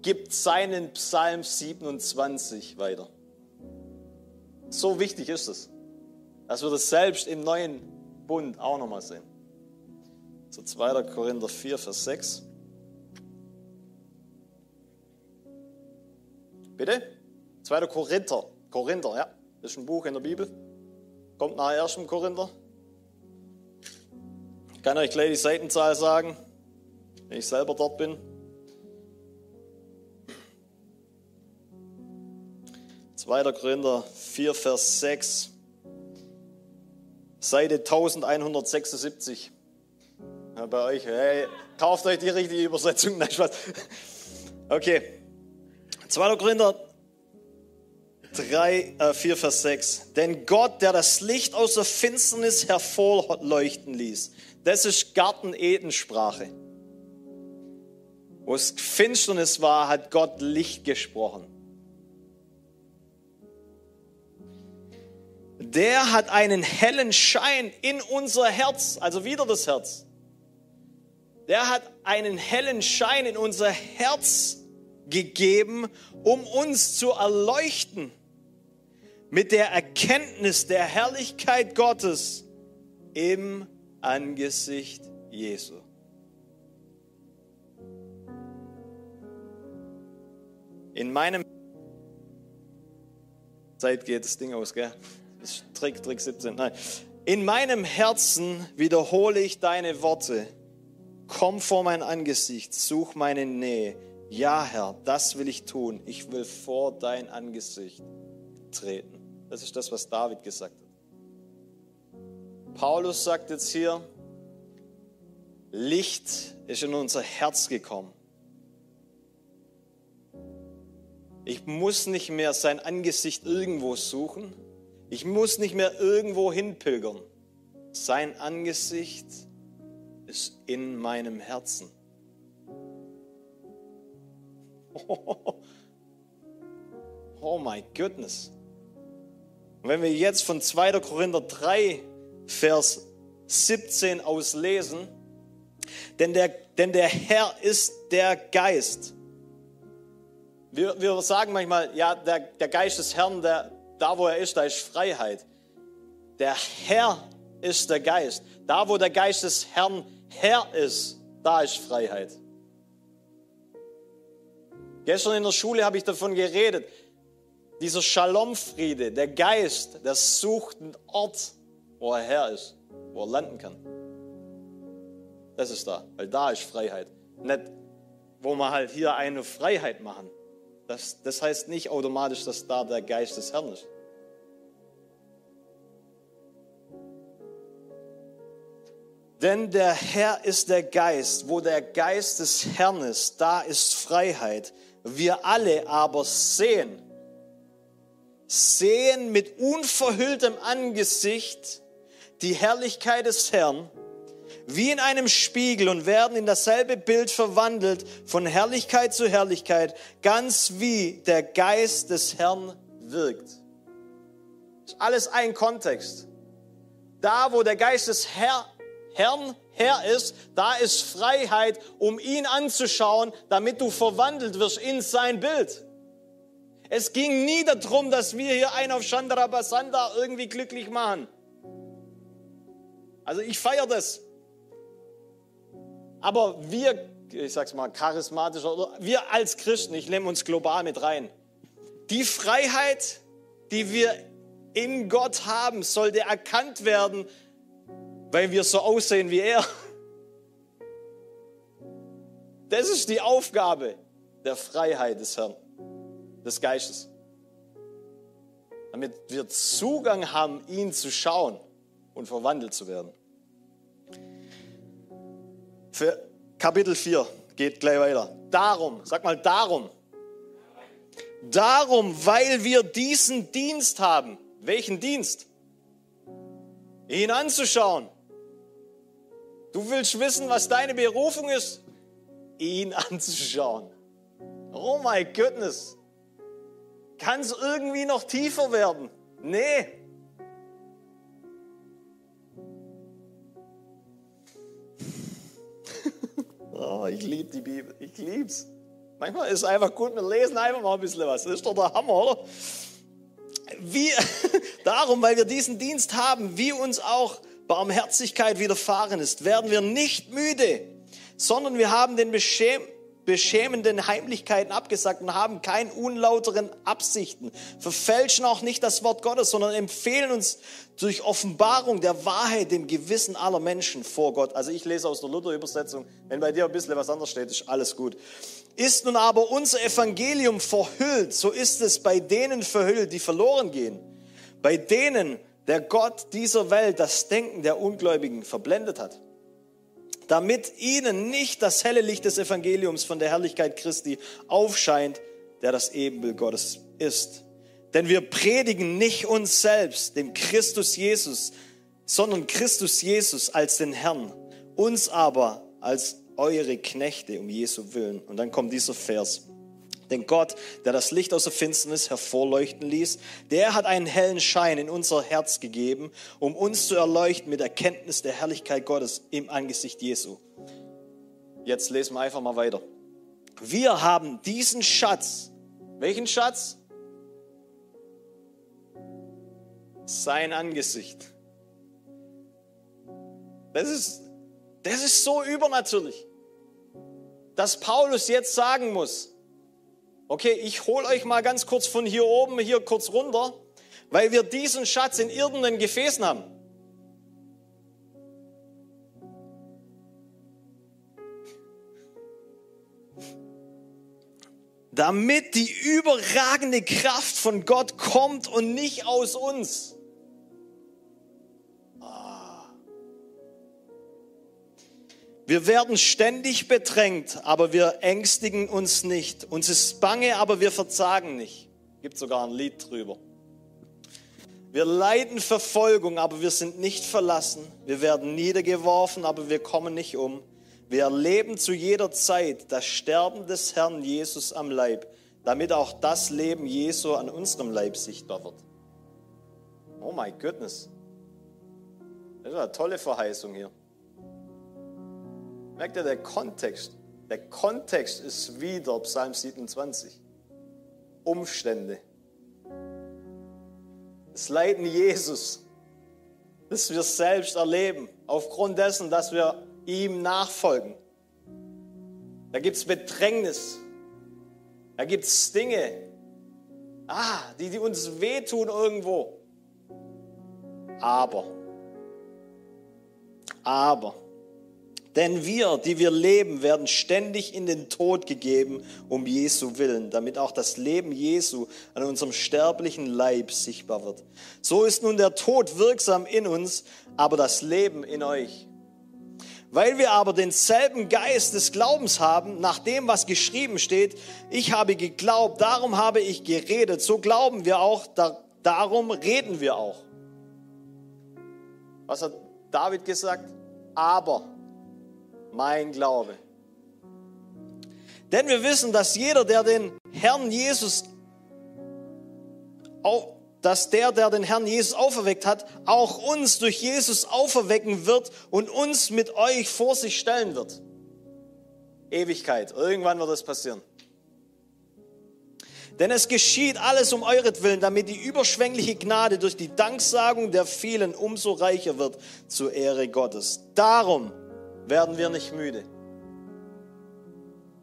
gibt seinen Psalm 27 weiter. So wichtig ist es, dass wir das selbst im neuen Bund auch nochmal sehen. So 2. Korinther 4, Vers 6. Bitte? 2. Korinther. Korinther, ja. Das ist ein Buch in der Bibel. Kommt nach 1. Korinther. Ich kann euch gleich die Seitenzahl sagen, wenn ich selber dort bin. Zweiter Korinther 4, Vers 6, Seite 1176. Ja, bei euch, hey, kauft euch die richtige Übersetzung. Nein, Spaß. Okay. 2. Korinther 3, äh, 4, Vers 6. Denn Gott, der das Licht aus der Finsternis hervorleuchten ließ, das ist Garten-Eden-Sprache. wo es Finsternis war, hat Gott Licht gesprochen. Der hat einen hellen Schein in unser Herz, also wieder das Herz. Der hat einen hellen Schein in unser Herz gegeben, um uns zu erleuchten mit der Erkenntnis der Herrlichkeit Gottes im Angesicht Jesu. In meinem Zeit geht das Ding aus, gell? Das Trick, Trick 17. Nein. In meinem Herzen wiederhole ich deine Worte. Komm vor mein Angesicht, such meine Nähe. Ja, Herr, das will ich tun. Ich will vor dein Angesicht treten. Das ist das, was David gesagt hat. Paulus sagt jetzt hier, Licht ist in unser Herz gekommen. Ich muss nicht mehr sein Angesicht irgendwo suchen. Ich muss nicht mehr irgendwo hinpilgern. Sein Angesicht ist in meinem Herzen. Oh, oh my goodness. Und wenn wir jetzt von 2. Korinther 3, Vers 17 aus lesen, denn der, denn der Herr ist der Geist. Wir, wir sagen manchmal, ja, der, der Geist des Herrn, der, da wo er ist, da ist Freiheit. Der Herr ist der Geist. Da wo der Geist des Herrn Herr ist, da ist Freiheit. Gestern in der Schule habe ich davon geredet. Dieser Shalom-Friede, der Geist, der sucht einen Ort, wo er Herr ist, wo er landen kann. Das ist da, weil da ist Freiheit. Nicht, wo wir halt hier eine Freiheit machen. Das, das heißt nicht automatisch, dass da der Geist des Herrn ist. Denn der Herr ist der Geist. Wo der Geist des Herrn ist, da ist Freiheit. Wir alle aber sehen, sehen mit unverhülltem Angesicht die Herrlichkeit des Herrn wie in einem Spiegel und werden in dasselbe Bild verwandelt von Herrlichkeit zu Herrlichkeit, ganz wie der Geist des Herrn wirkt. Das ist alles ein Kontext. Da, wo der Geist des Herr, Herrn Herr ist, da ist Freiheit, um ihn anzuschauen, damit du verwandelt wirst in sein Bild. Es ging nie darum, dass wir hier einen auf Chandra Basanda irgendwie glücklich machen. Also ich feiere das. Aber wir, ich sag's mal, charismatisch, wir als Christen, ich nehme uns global mit rein. Die Freiheit, die wir in Gott haben, sollte erkannt werden, weil wir so aussehen wie er. Das ist die Aufgabe der Freiheit des Herrn, des Geistes. Damit wir Zugang haben, ihn zu schauen und verwandelt zu werden. Für Kapitel 4 geht gleich weiter. Darum, sag mal darum. Darum, weil wir diesen Dienst haben. Welchen Dienst? Ihn anzuschauen. Du willst wissen, was deine Berufung ist? Ihn anzuschauen. Oh my goodness. Kann es irgendwie noch tiefer werden? Nee. Oh, ich liebe die Bibel. Ich liebe es. Manchmal ist es einfach gut, wir lesen einfach mal ein bisschen was. Das ist doch der Hammer, oder? Wie, darum, weil wir diesen Dienst haben, wie uns auch Barmherzigkeit widerfahren ist, werden wir nicht müde, sondern wir haben den Beschäm beschämenden Heimlichkeiten abgesagt und haben keine unlauteren Absichten, verfälschen auch nicht das Wort Gottes, sondern empfehlen uns durch Offenbarung der Wahrheit dem Gewissen aller Menschen vor Gott. Also ich lese aus der Luther-Übersetzung, wenn bei dir ein bisschen was anderes steht, ist alles gut. Ist nun aber unser Evangelium verhüllt, so ist es bei denen verhüllt, die verloren gehen, bei denen der Gott dieser Welt das Denken der Ungläubigen verblendet hat damit ihnen nicht das helle Licht des Evangeliums von der Herrlichkeit Christi aufscheint, der das Ebenbild Gottes ist. Denn wir predigen nicht uns selbst, dem Christus Jesus, sondern Christus Jesus als den Herrn, uns aber als eure Knechte um Jesu Willen. Und dann kommt dieser Vers. Denn Gott, der das Licht aus der Finsternis hervorleuchten ließ, der hat einen hellen Schein in unser Herz gegeben, um uns zu erleuchten mit der Kenntnis der Herrlichkeit Gottes im Angesicht Jesu. Jetzt lesen wir einfach mal weiter. Wir haben diesen Schatz. Welchen Schatz? Sein Angesicht. Das ist, das ist so übernatürlich, dass Paulus jetzt sagen muss, Okay, ich hole euch mal ganz kurz von hier oben, hier kurz runter, weil wir diesen Schatz in irdenen Gefäßen haben. Damit die überragende Kraft von Gott kommt und nicht aus uns. Wir werden ständig bedrängt, aber wir ängstigen uns nicht. Uns ist bange, aber wir verzagen nicht. Gibt sogar ein Lied drüber. Wir leiden Verfolgung, aber wir sind nicht verlassen. Wir werden niedergeworfen, aber wir kommen nicht um. Wir erleben zu jeder Zeit das Sterben des Herrn Jesus am Leib, damit auch das Leben Jesu an unserem Leib sichtbar wird. Oh my goodness. Das ist eine tolle Verheißung hier. Merkt ihr, der Kontext, der Kontext ist wieder Psalm 27. Umstände. Das Leiden Jesus, das wir selbst erleben, aufgrund dessen, dass wir ihm nachfolgen. Da gibt es Bedrängnis. Da gibt es Dinge, ah, die, die uns wehtun irgendwo. Aber, aber, denn wir, die wir leben, werden ständig in den Tod gegeben um Jesu willen, damit auch das Leben Jesu an unserem sterblichen Leib sichtbar wird. So ist nun der Tod wirksam in uns, aber das Leben in euch. Weil wir aber denselben Geist des Glaubens haben, nach dem, was geschrieben steht, ich habe geglaubt, darum habe ich geredet, so glauben wir auch, da, darum reden wir auch. Was hat David gesagt? Aber mein Glaube. Denn wir wissen, dass jeder, der den Herrn Jesus, dass der, der den Herrn Jesus auferweckt hat, auch uns durch Jesus auferwecken wird und uns mit euch vor sich stellen wird. Ewigkeit. Irgendwann wird das passieren. Denn es geschieht alles um euretwillen, damit die überschwängliche Gnade durch die Danksagung der vielen umso reicher wird zur Ehre Gottes. Darum werden wir nicht müde.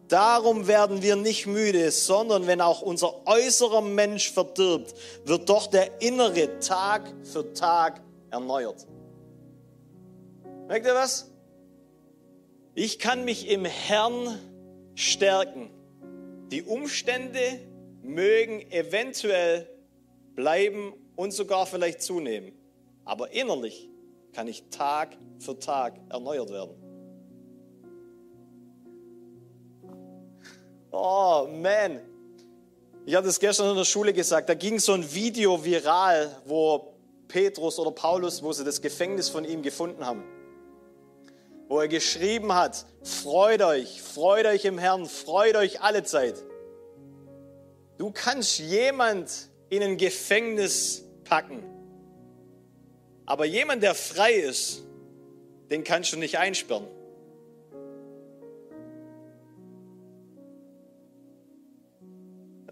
Darum werden wir nicht müde, sondern wenn auch unser äußerer Mensch verdirbt, wird doch der innere Tag für Tag erneuert. Merkt ihr was? Ich kann mich im Herrn stärken. Die Umstände mögen eventuell bleiben und sogar vielleicht zunehmen. Aber innerlich kann ich Tag für Tag erneuert werden. Oh, man. Ich hatte es gestern in der Schule gesagt, da ging so ein Video viral, wo Petrus oder Paulus, wo sie das Gefängnis von ihm gefunden haben. Wo er geschrieben hat, freut euch, freut euch im Herrn, freut euch alle Zeit. Du kannst jemand in ein Gefängnis packen. Aber jemand, der frei ist, den kannst du nicht einsperren.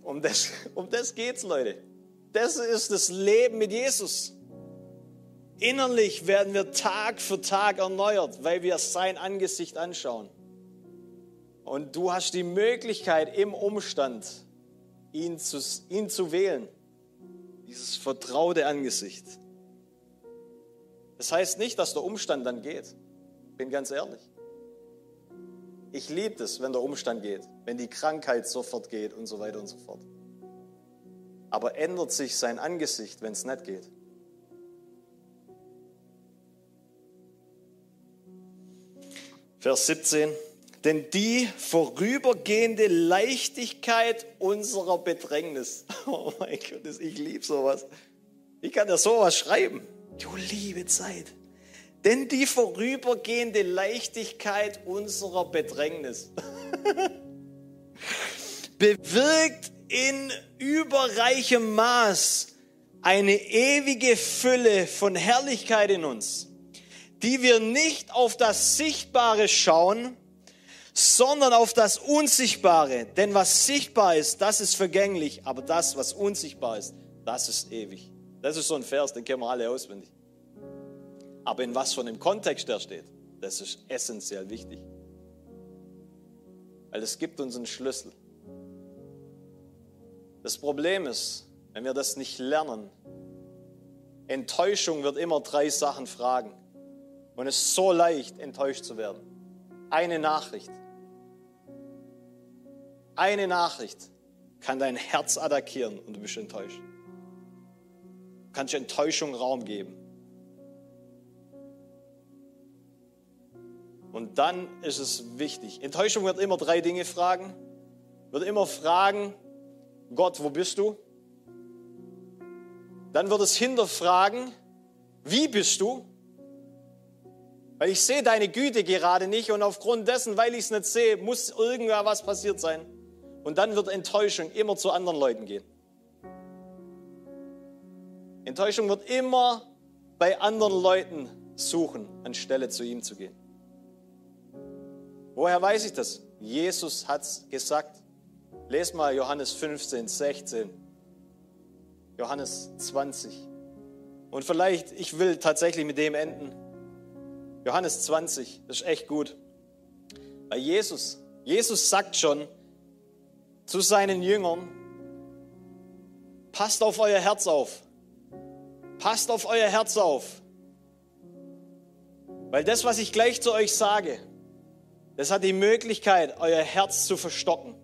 Um das, um das geht's, Leute. Das ist das Leben mit Jesus. Innerlich werden wir Tag für Tag erneuert, weil wir sein Angesicht anschauen. Und du hast die Möglichkeit im Umstand, ihn zu, ihn zu wählen. Dieses vertraute Angesicht. Das heißt nicht, dass der Umstand dann geht. Bin ganz ehrlich. Ich liebe es, wenn der Umstand geht, wenn die Krankheit sofort geht und so weiter und so fort. Aber ändert sich sein Angesicht, wenn es nicht geht? Vers 17. Denn die vorübergehende Leichtigkeit unserer Bedrängnis. Oh mein Gott, ich liebe sowas. Ich kann ja sowas schreiben. Du liebe Zeit. Denn die vorübergehende Leichtigkeit unserer Bedrängnis bewirkt in überreichem Maß eine ewige Fülle von Herrlichkeit in uns, die wir nicht auf das Sichtbare schauen, sondern auf das Unsichtbare. Denn was sichtbar ist, das ist vergänglich, aber das, was unsichtbar ist, das ist ewig. Das ist so ein Vers, den kennen wir alle auswendig. Aber in was für einem Kontext der steht, das ist essentiell wichtig. Weil es gibt uns einen Schlüssel. Das Problem ist, wenn wir das nicht lernen, Enttäuschung wird immer drei Sachen fragen. Und es ist so leicht, enttäuscht zu werden. Eine Nachricht. Eine Nachricht kann dein Herz attackieren und du bist enttäuscht. Du kannst Enttäuschung Raum geben. Und dann ist es wichtig. Enttäuschung wird immer drei Dinge fragen. Wird immer fragen, Gott, wo bist du? Dann wird es hinterfragen, wie bist du? Weil ich sehe deine Güte gerade nicht und aufgrund dessen, weil ich es nicht sehe, muss irgendwer was passiert sein. Und dann wird Enttäuschung immer zu anderen Leuten gehen. Enttäuschung wird immer bei anderen Leuten suchen, anstelle zu ihm zu gehen. Woher weiß ich das? Jesus hat es gesagt. Lest mal Johannes 15, 16, Johannes 20. Und vielleicht, ich will tatsächlich mit dem enden. Johannes 20, das ist echt gut. Weil Jesus, Jesus sagt schon zu seinen Jüngern, passt auf euer Herz auf. Passt auf euer Herz auf. Weil das, was ich gleich zu euch sage, das hat die Möglichkeit, euer Herz zu verstocken.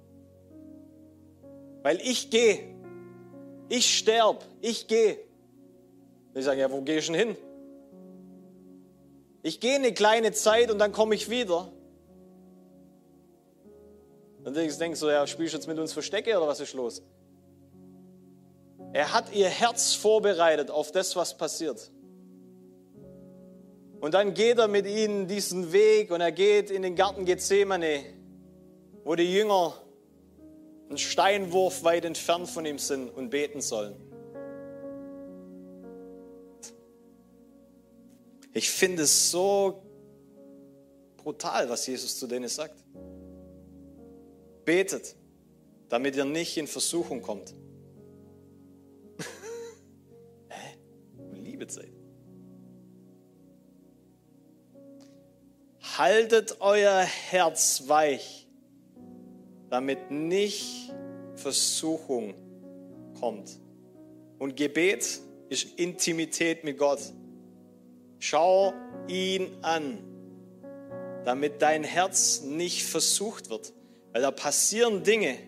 Weil ich gehe. Ich sterbe. Ich gehe. Ich sage, ja, wo gehe ich denn hin? Ich gehe eine kleine Zeit und dann komme ich wieder. Und ich denke so, ja, spielst du jetzt mit uns Verstecke oder was ist los? Er hat ihr Herz vorbereitet auf das, was passiert. Und dann geht er mit ihnen diesen Weg und er geht in den Garten Gethsemane, wo die Jünger einen Steinwurf weit entfernt von ihm sind und beten sollen. Ich finde es so brutal, was Jesus zu denen sagt. Betet, damit ihr nicht in Versuchung kommt. Hä? Liebe Zeit. Haltet euer Herz weich damit nicht Versuchung kommt. Und Gebet ist Intimität mit Gott. Schau ihn an, damit dein Herz nicht versucht wird. Weil da passieren Dinge,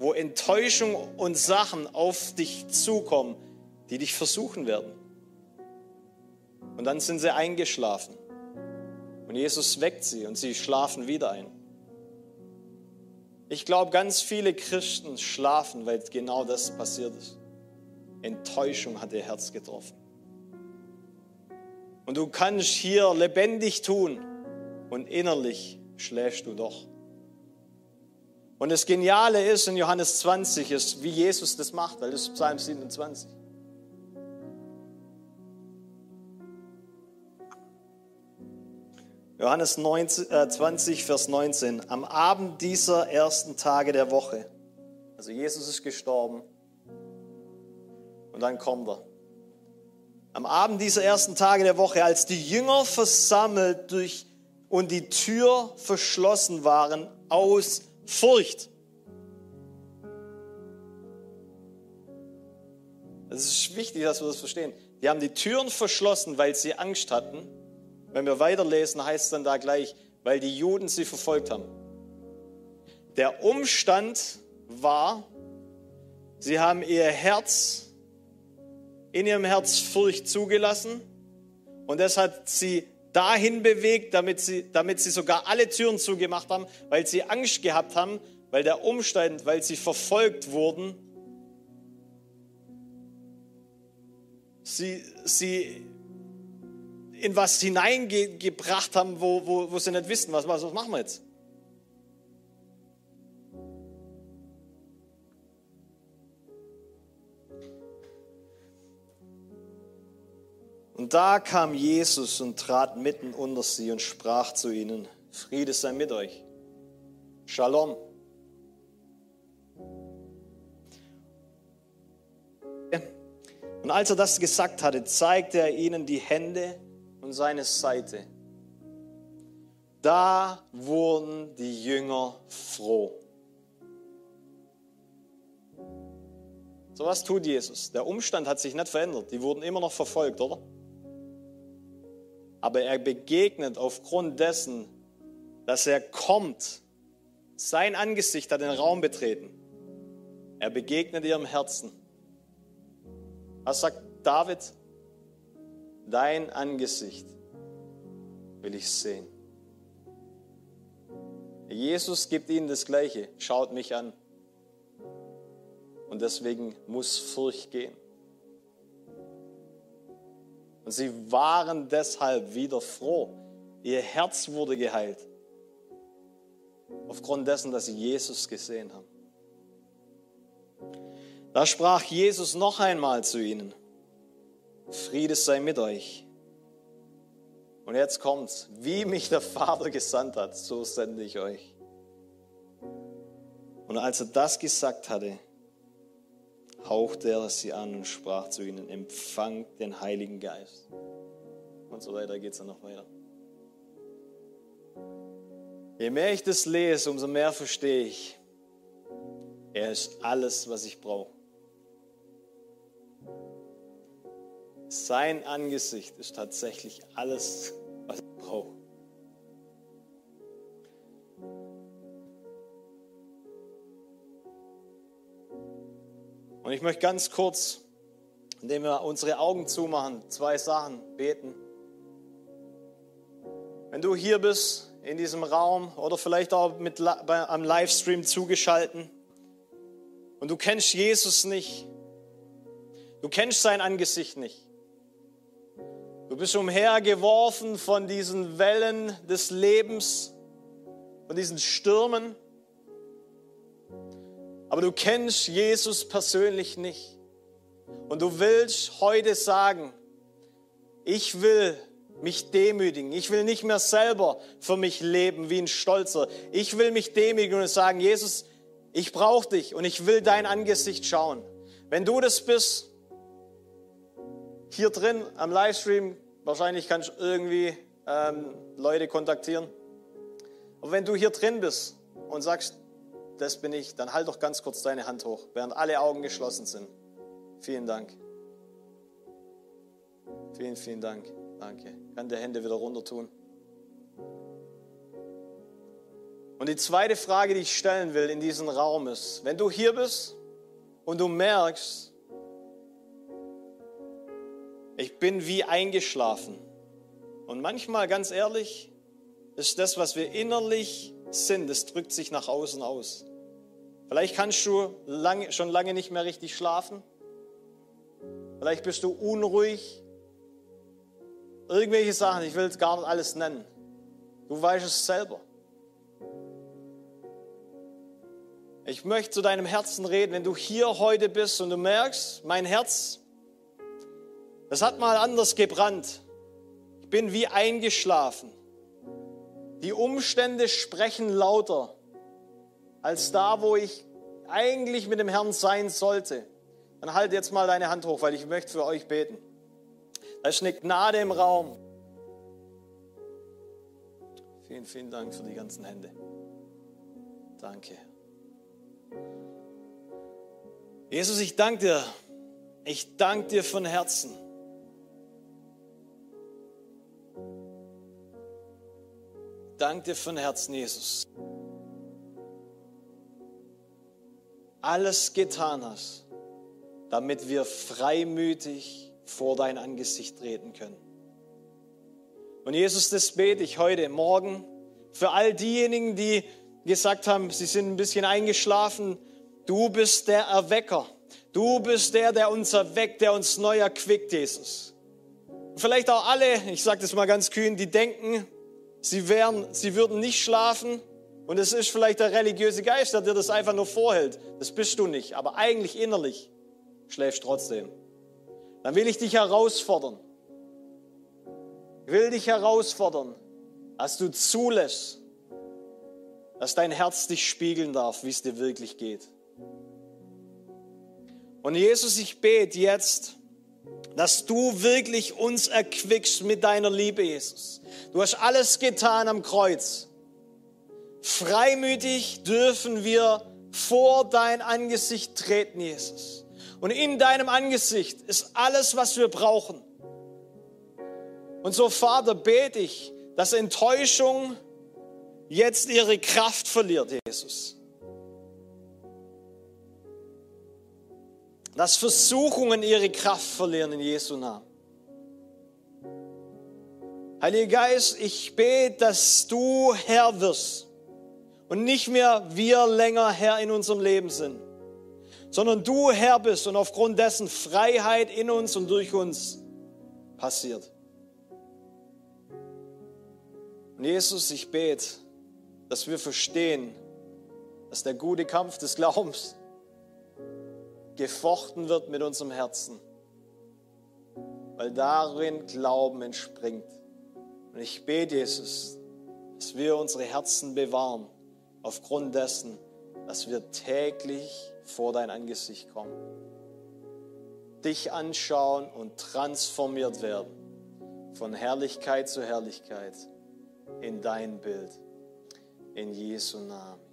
wo Enttäuschung und Sachen auf dich zukommen, die dich versuchen werden. Und dann sind sie eingeschlafen. Und Jesus weckt sie und sie schlafen wieder ein. Ich glaube, ganz viele Christen schlafen, weil genau das passiert ist. Enttäuschung hat ihr Herz getroffen. Und du kannst hier lebendig tun und innerlich schläfst du doch. Und das Geniale ist in Johannes 20, ist, wie Jesus das macht, weil das ist Psalm 27. Johannes 19, äh, 20, Vers 19. Am Abend dieser ersten Tage der Woche, also Jesus ist gestorben und dann kommt er. Am Abend dieser ersten Tage der Woche, als die Jünger versammelt durch und die Tür verschlossen waren aus Furcht. Es ist wichtig, dass wir das verstehen. Die haben die Türen verschlossen, weil sie Angst hatten wenn wir weiterlesen, heißt es dann da gleich, weil die Juden sie verfolgt haben. Der Umstand war, sie haben ihr Herz, in ihrem Herz Furcht zugelassen und das hat sie dahin bewegt, damit sie, damit sie sogar alle Türen zugemacht haben, weil sie Angst gehabt haben, weil der Umstand, weil sie verfolgt wurden, sie, sie in was hineingebracht haben, wo, wo, wo sie nicht wissen, was, was machen wir jetzt? Und da kam Jesus und trat mitten unter sie und sprach zu ihnen, Friede sei mit euch. Shalom. Und als er das gesagt hatte, zeigte er ihnen die Hände und seine Seite. Da wurden die Jünger froh. So was tut Jesus. Der Umstand hat sich nicht verändert. Die wurden immer noch verfolgt, oder? Aber er begegnet aufgrund dessen, dass er kommt. Sein Angesicht hat den Raum betreten. Er begegnet ihrem Herzen. Was sagt David? Dein Angesicht will ich sehen. Jesus gibt ihnen das Gleiche. Schaut mich an. Und deswegen muss Furcht gehen. Und sie waren deshalb wieder froh. Ihr Herz wurde geheilt. Aufgrund dessen, dass sie Jesus gesehen haben. Da sprach Jesus noch einmal zu ihnen, Friede sei mit euch. Und jetzt kommt's, wie mich der Vater gesandt hat, so sende ich euch. Und als er das gesagt hatte, hauchte er sie an und sprach zu ihnen, empfangt den Heiligen Geist. Und so weiter geht es dann noch weiter. Je mehr ich das lese, umso mehr verstehe ich, er ist alles, was ich brauche. Sein Angesicht ist tatsächlich alles, was ich brauche. Und ich möchte ganz kurz, indem wir unsere Augen zumachen, zwei Sachen beten. Wenn du hier bist in diesem Raum oder vielleicht auch mit, am Livestream zugeschalten und du kennst Jesus nicht, du kennst sein Angesicht nicht, Du bist umhergeworfen von diesen Wellen des Lebens, von diesen Stürmen. Aber du kennst Jesus persönlich nicht. Und du willst heute sagen, ich will mich demütigen. Ich will nicht mehr selber für mich leben wie ein Stolzer. Ich will mich demütigen und sagen, Jesus, ich brauche dich und ich will dein Angesicht schauen. Wenn du das bist, hier drin am Livestream, wahrscheinlich kannst du irgendwie ähm, Leute kontaktieren. Aber wenn du hier drin bist und sagst, das bin ich, dann halt doch ganz kurz deine Hand hoch, während alle Augen geschlossen sind. Vielen Dank. Vielen, vielen Dank. Danke. Kann die Hände wieder runter tun. Und die zweite Frage, die ich stellen will in diesem Raum ist, wenn du hier bist und du merkst, ich bin wie eingeschlafen. Und manchmal, ganz ehrlich, ist das, was wir innerlich sind, das drückt sich nach außen aus. Vielleicht kannst du lange, schon lange nicht mehr richtig schlafen. Vielleicht bist du unruhig. Irgendwelche Sachen, ich will es gar nicht alles nennen. Du weißt es selber. Ich möchte zu deinem Herzen reden, wenn du hier heute bist und du merkst, mein Herz das hat mal anders gebrannt. Ich bin wie eingeschlafen. Die Umstände sprechen lauter als da, wo ich eigentlich mit dem Herrn sein sollte. Dann halt jetzt mal deine Hand hoch, weil ich möchte für euch beten. Da ist eine Gnade im Raum. Vielen, vielen Dank für die ganzen Hände. Danke. Jesus, ich danke dir. Ich danke dir von Herzen danke dir von Herzen, Jesus. Alles getan hast, damit wir freimütig vor dein Angesicht treten können. Und Jesus, das bete ich heute, morgen, für all diejenigen, die gesagt haben, sie sind ein bisschen eingeschlafen. Du bist der Erwecker. Du bist der, der uns erweckt, der uns neu erquickt, Jesus. vielleicht auch alle, ich sage das mal ganz kühn, die denken, sie, wären, sie würden nicht schlafen. Und es ist vielleicht der religiöse Geist, der dir das einfach nur vorhält. Das bist du nicht. Aber eigentlich innerlich schläfst trotzdem. Dann will ich dich herausfordern. Ich will dich herausfordern, dass du zulässt, dass dein Herz dich spiegeln darf, wie es dir wirklich geht. Und Jesus, ich bete jetzt, dass du wirklich uns erquickst mit deiner Liebe, Jesus. Du hast alles getan am Kreuz. Freimütig dürfen wir vor dein Angesicht treten, Jesus. Und in deinem Angesicht ist alles, was wir brauchen. Und so, Vater, bete ich, dass Enttäuschung jetzt ihre Kraft verliert, Jesus. Dass Versuchungen ihre Kraft verlieren in Jesu Namen. Heiliger Geist, ich bete, dass du Herr wirst und nicht mehr wir länger Herr in unserem Leben sind, sondern du Herr bist und aufgrund dessen Freiheit in uns und durch uns passiert. Und Jesus, ich bete, dass wir verstehen, dass der gute Kampf des Glaubens gefochten wird mit unserem Herzen, weil darin Glauben entspringt. Und ich bete, Jesus, dass wir unsere Herzen bewahren, aufgrund dessen, dass wir täglich vor dein Angesicht kommen, dich anschauen und transformiert werden von Herrlichkeit zu Herrlichkeit in dein Bild. In Jesu Namen,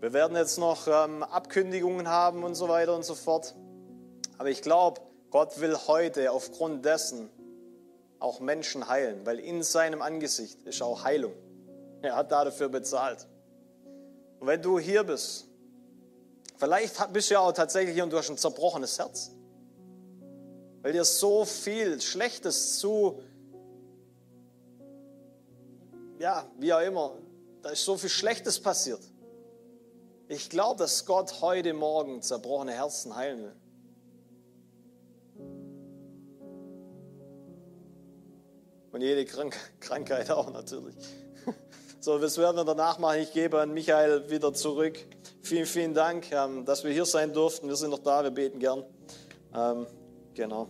Wir werden jetzt noch ähm, Abkündigungen haben und so weiter und so fort. Aber ich glaube, Gott will heute aufgrund dessen auch Menschen heilen, weil in seinem Angesicht ist auch Heilung. Er hat dafür bezahlt. Und wenn du hier bist, vielleicht bist du ja auch tatsächlich hier und du hast ein zerbrochenes Herz weil dir so viel Schlechtes zu, ja, wie auch immer, da ist so viel Schlechtes passiert. Ich glaube, dass Gott heute Morgen zerbrochene Herzen heilen will. Und jede Krank Krankheit auch natürlich. So, das werden wir danach machen. Ich gebe an Michael wieder zurück. Vielen, vielen Dank, ähm, dass wir hier sein durften. Wir sind noch da, wir beten gern. Ähm, Genau.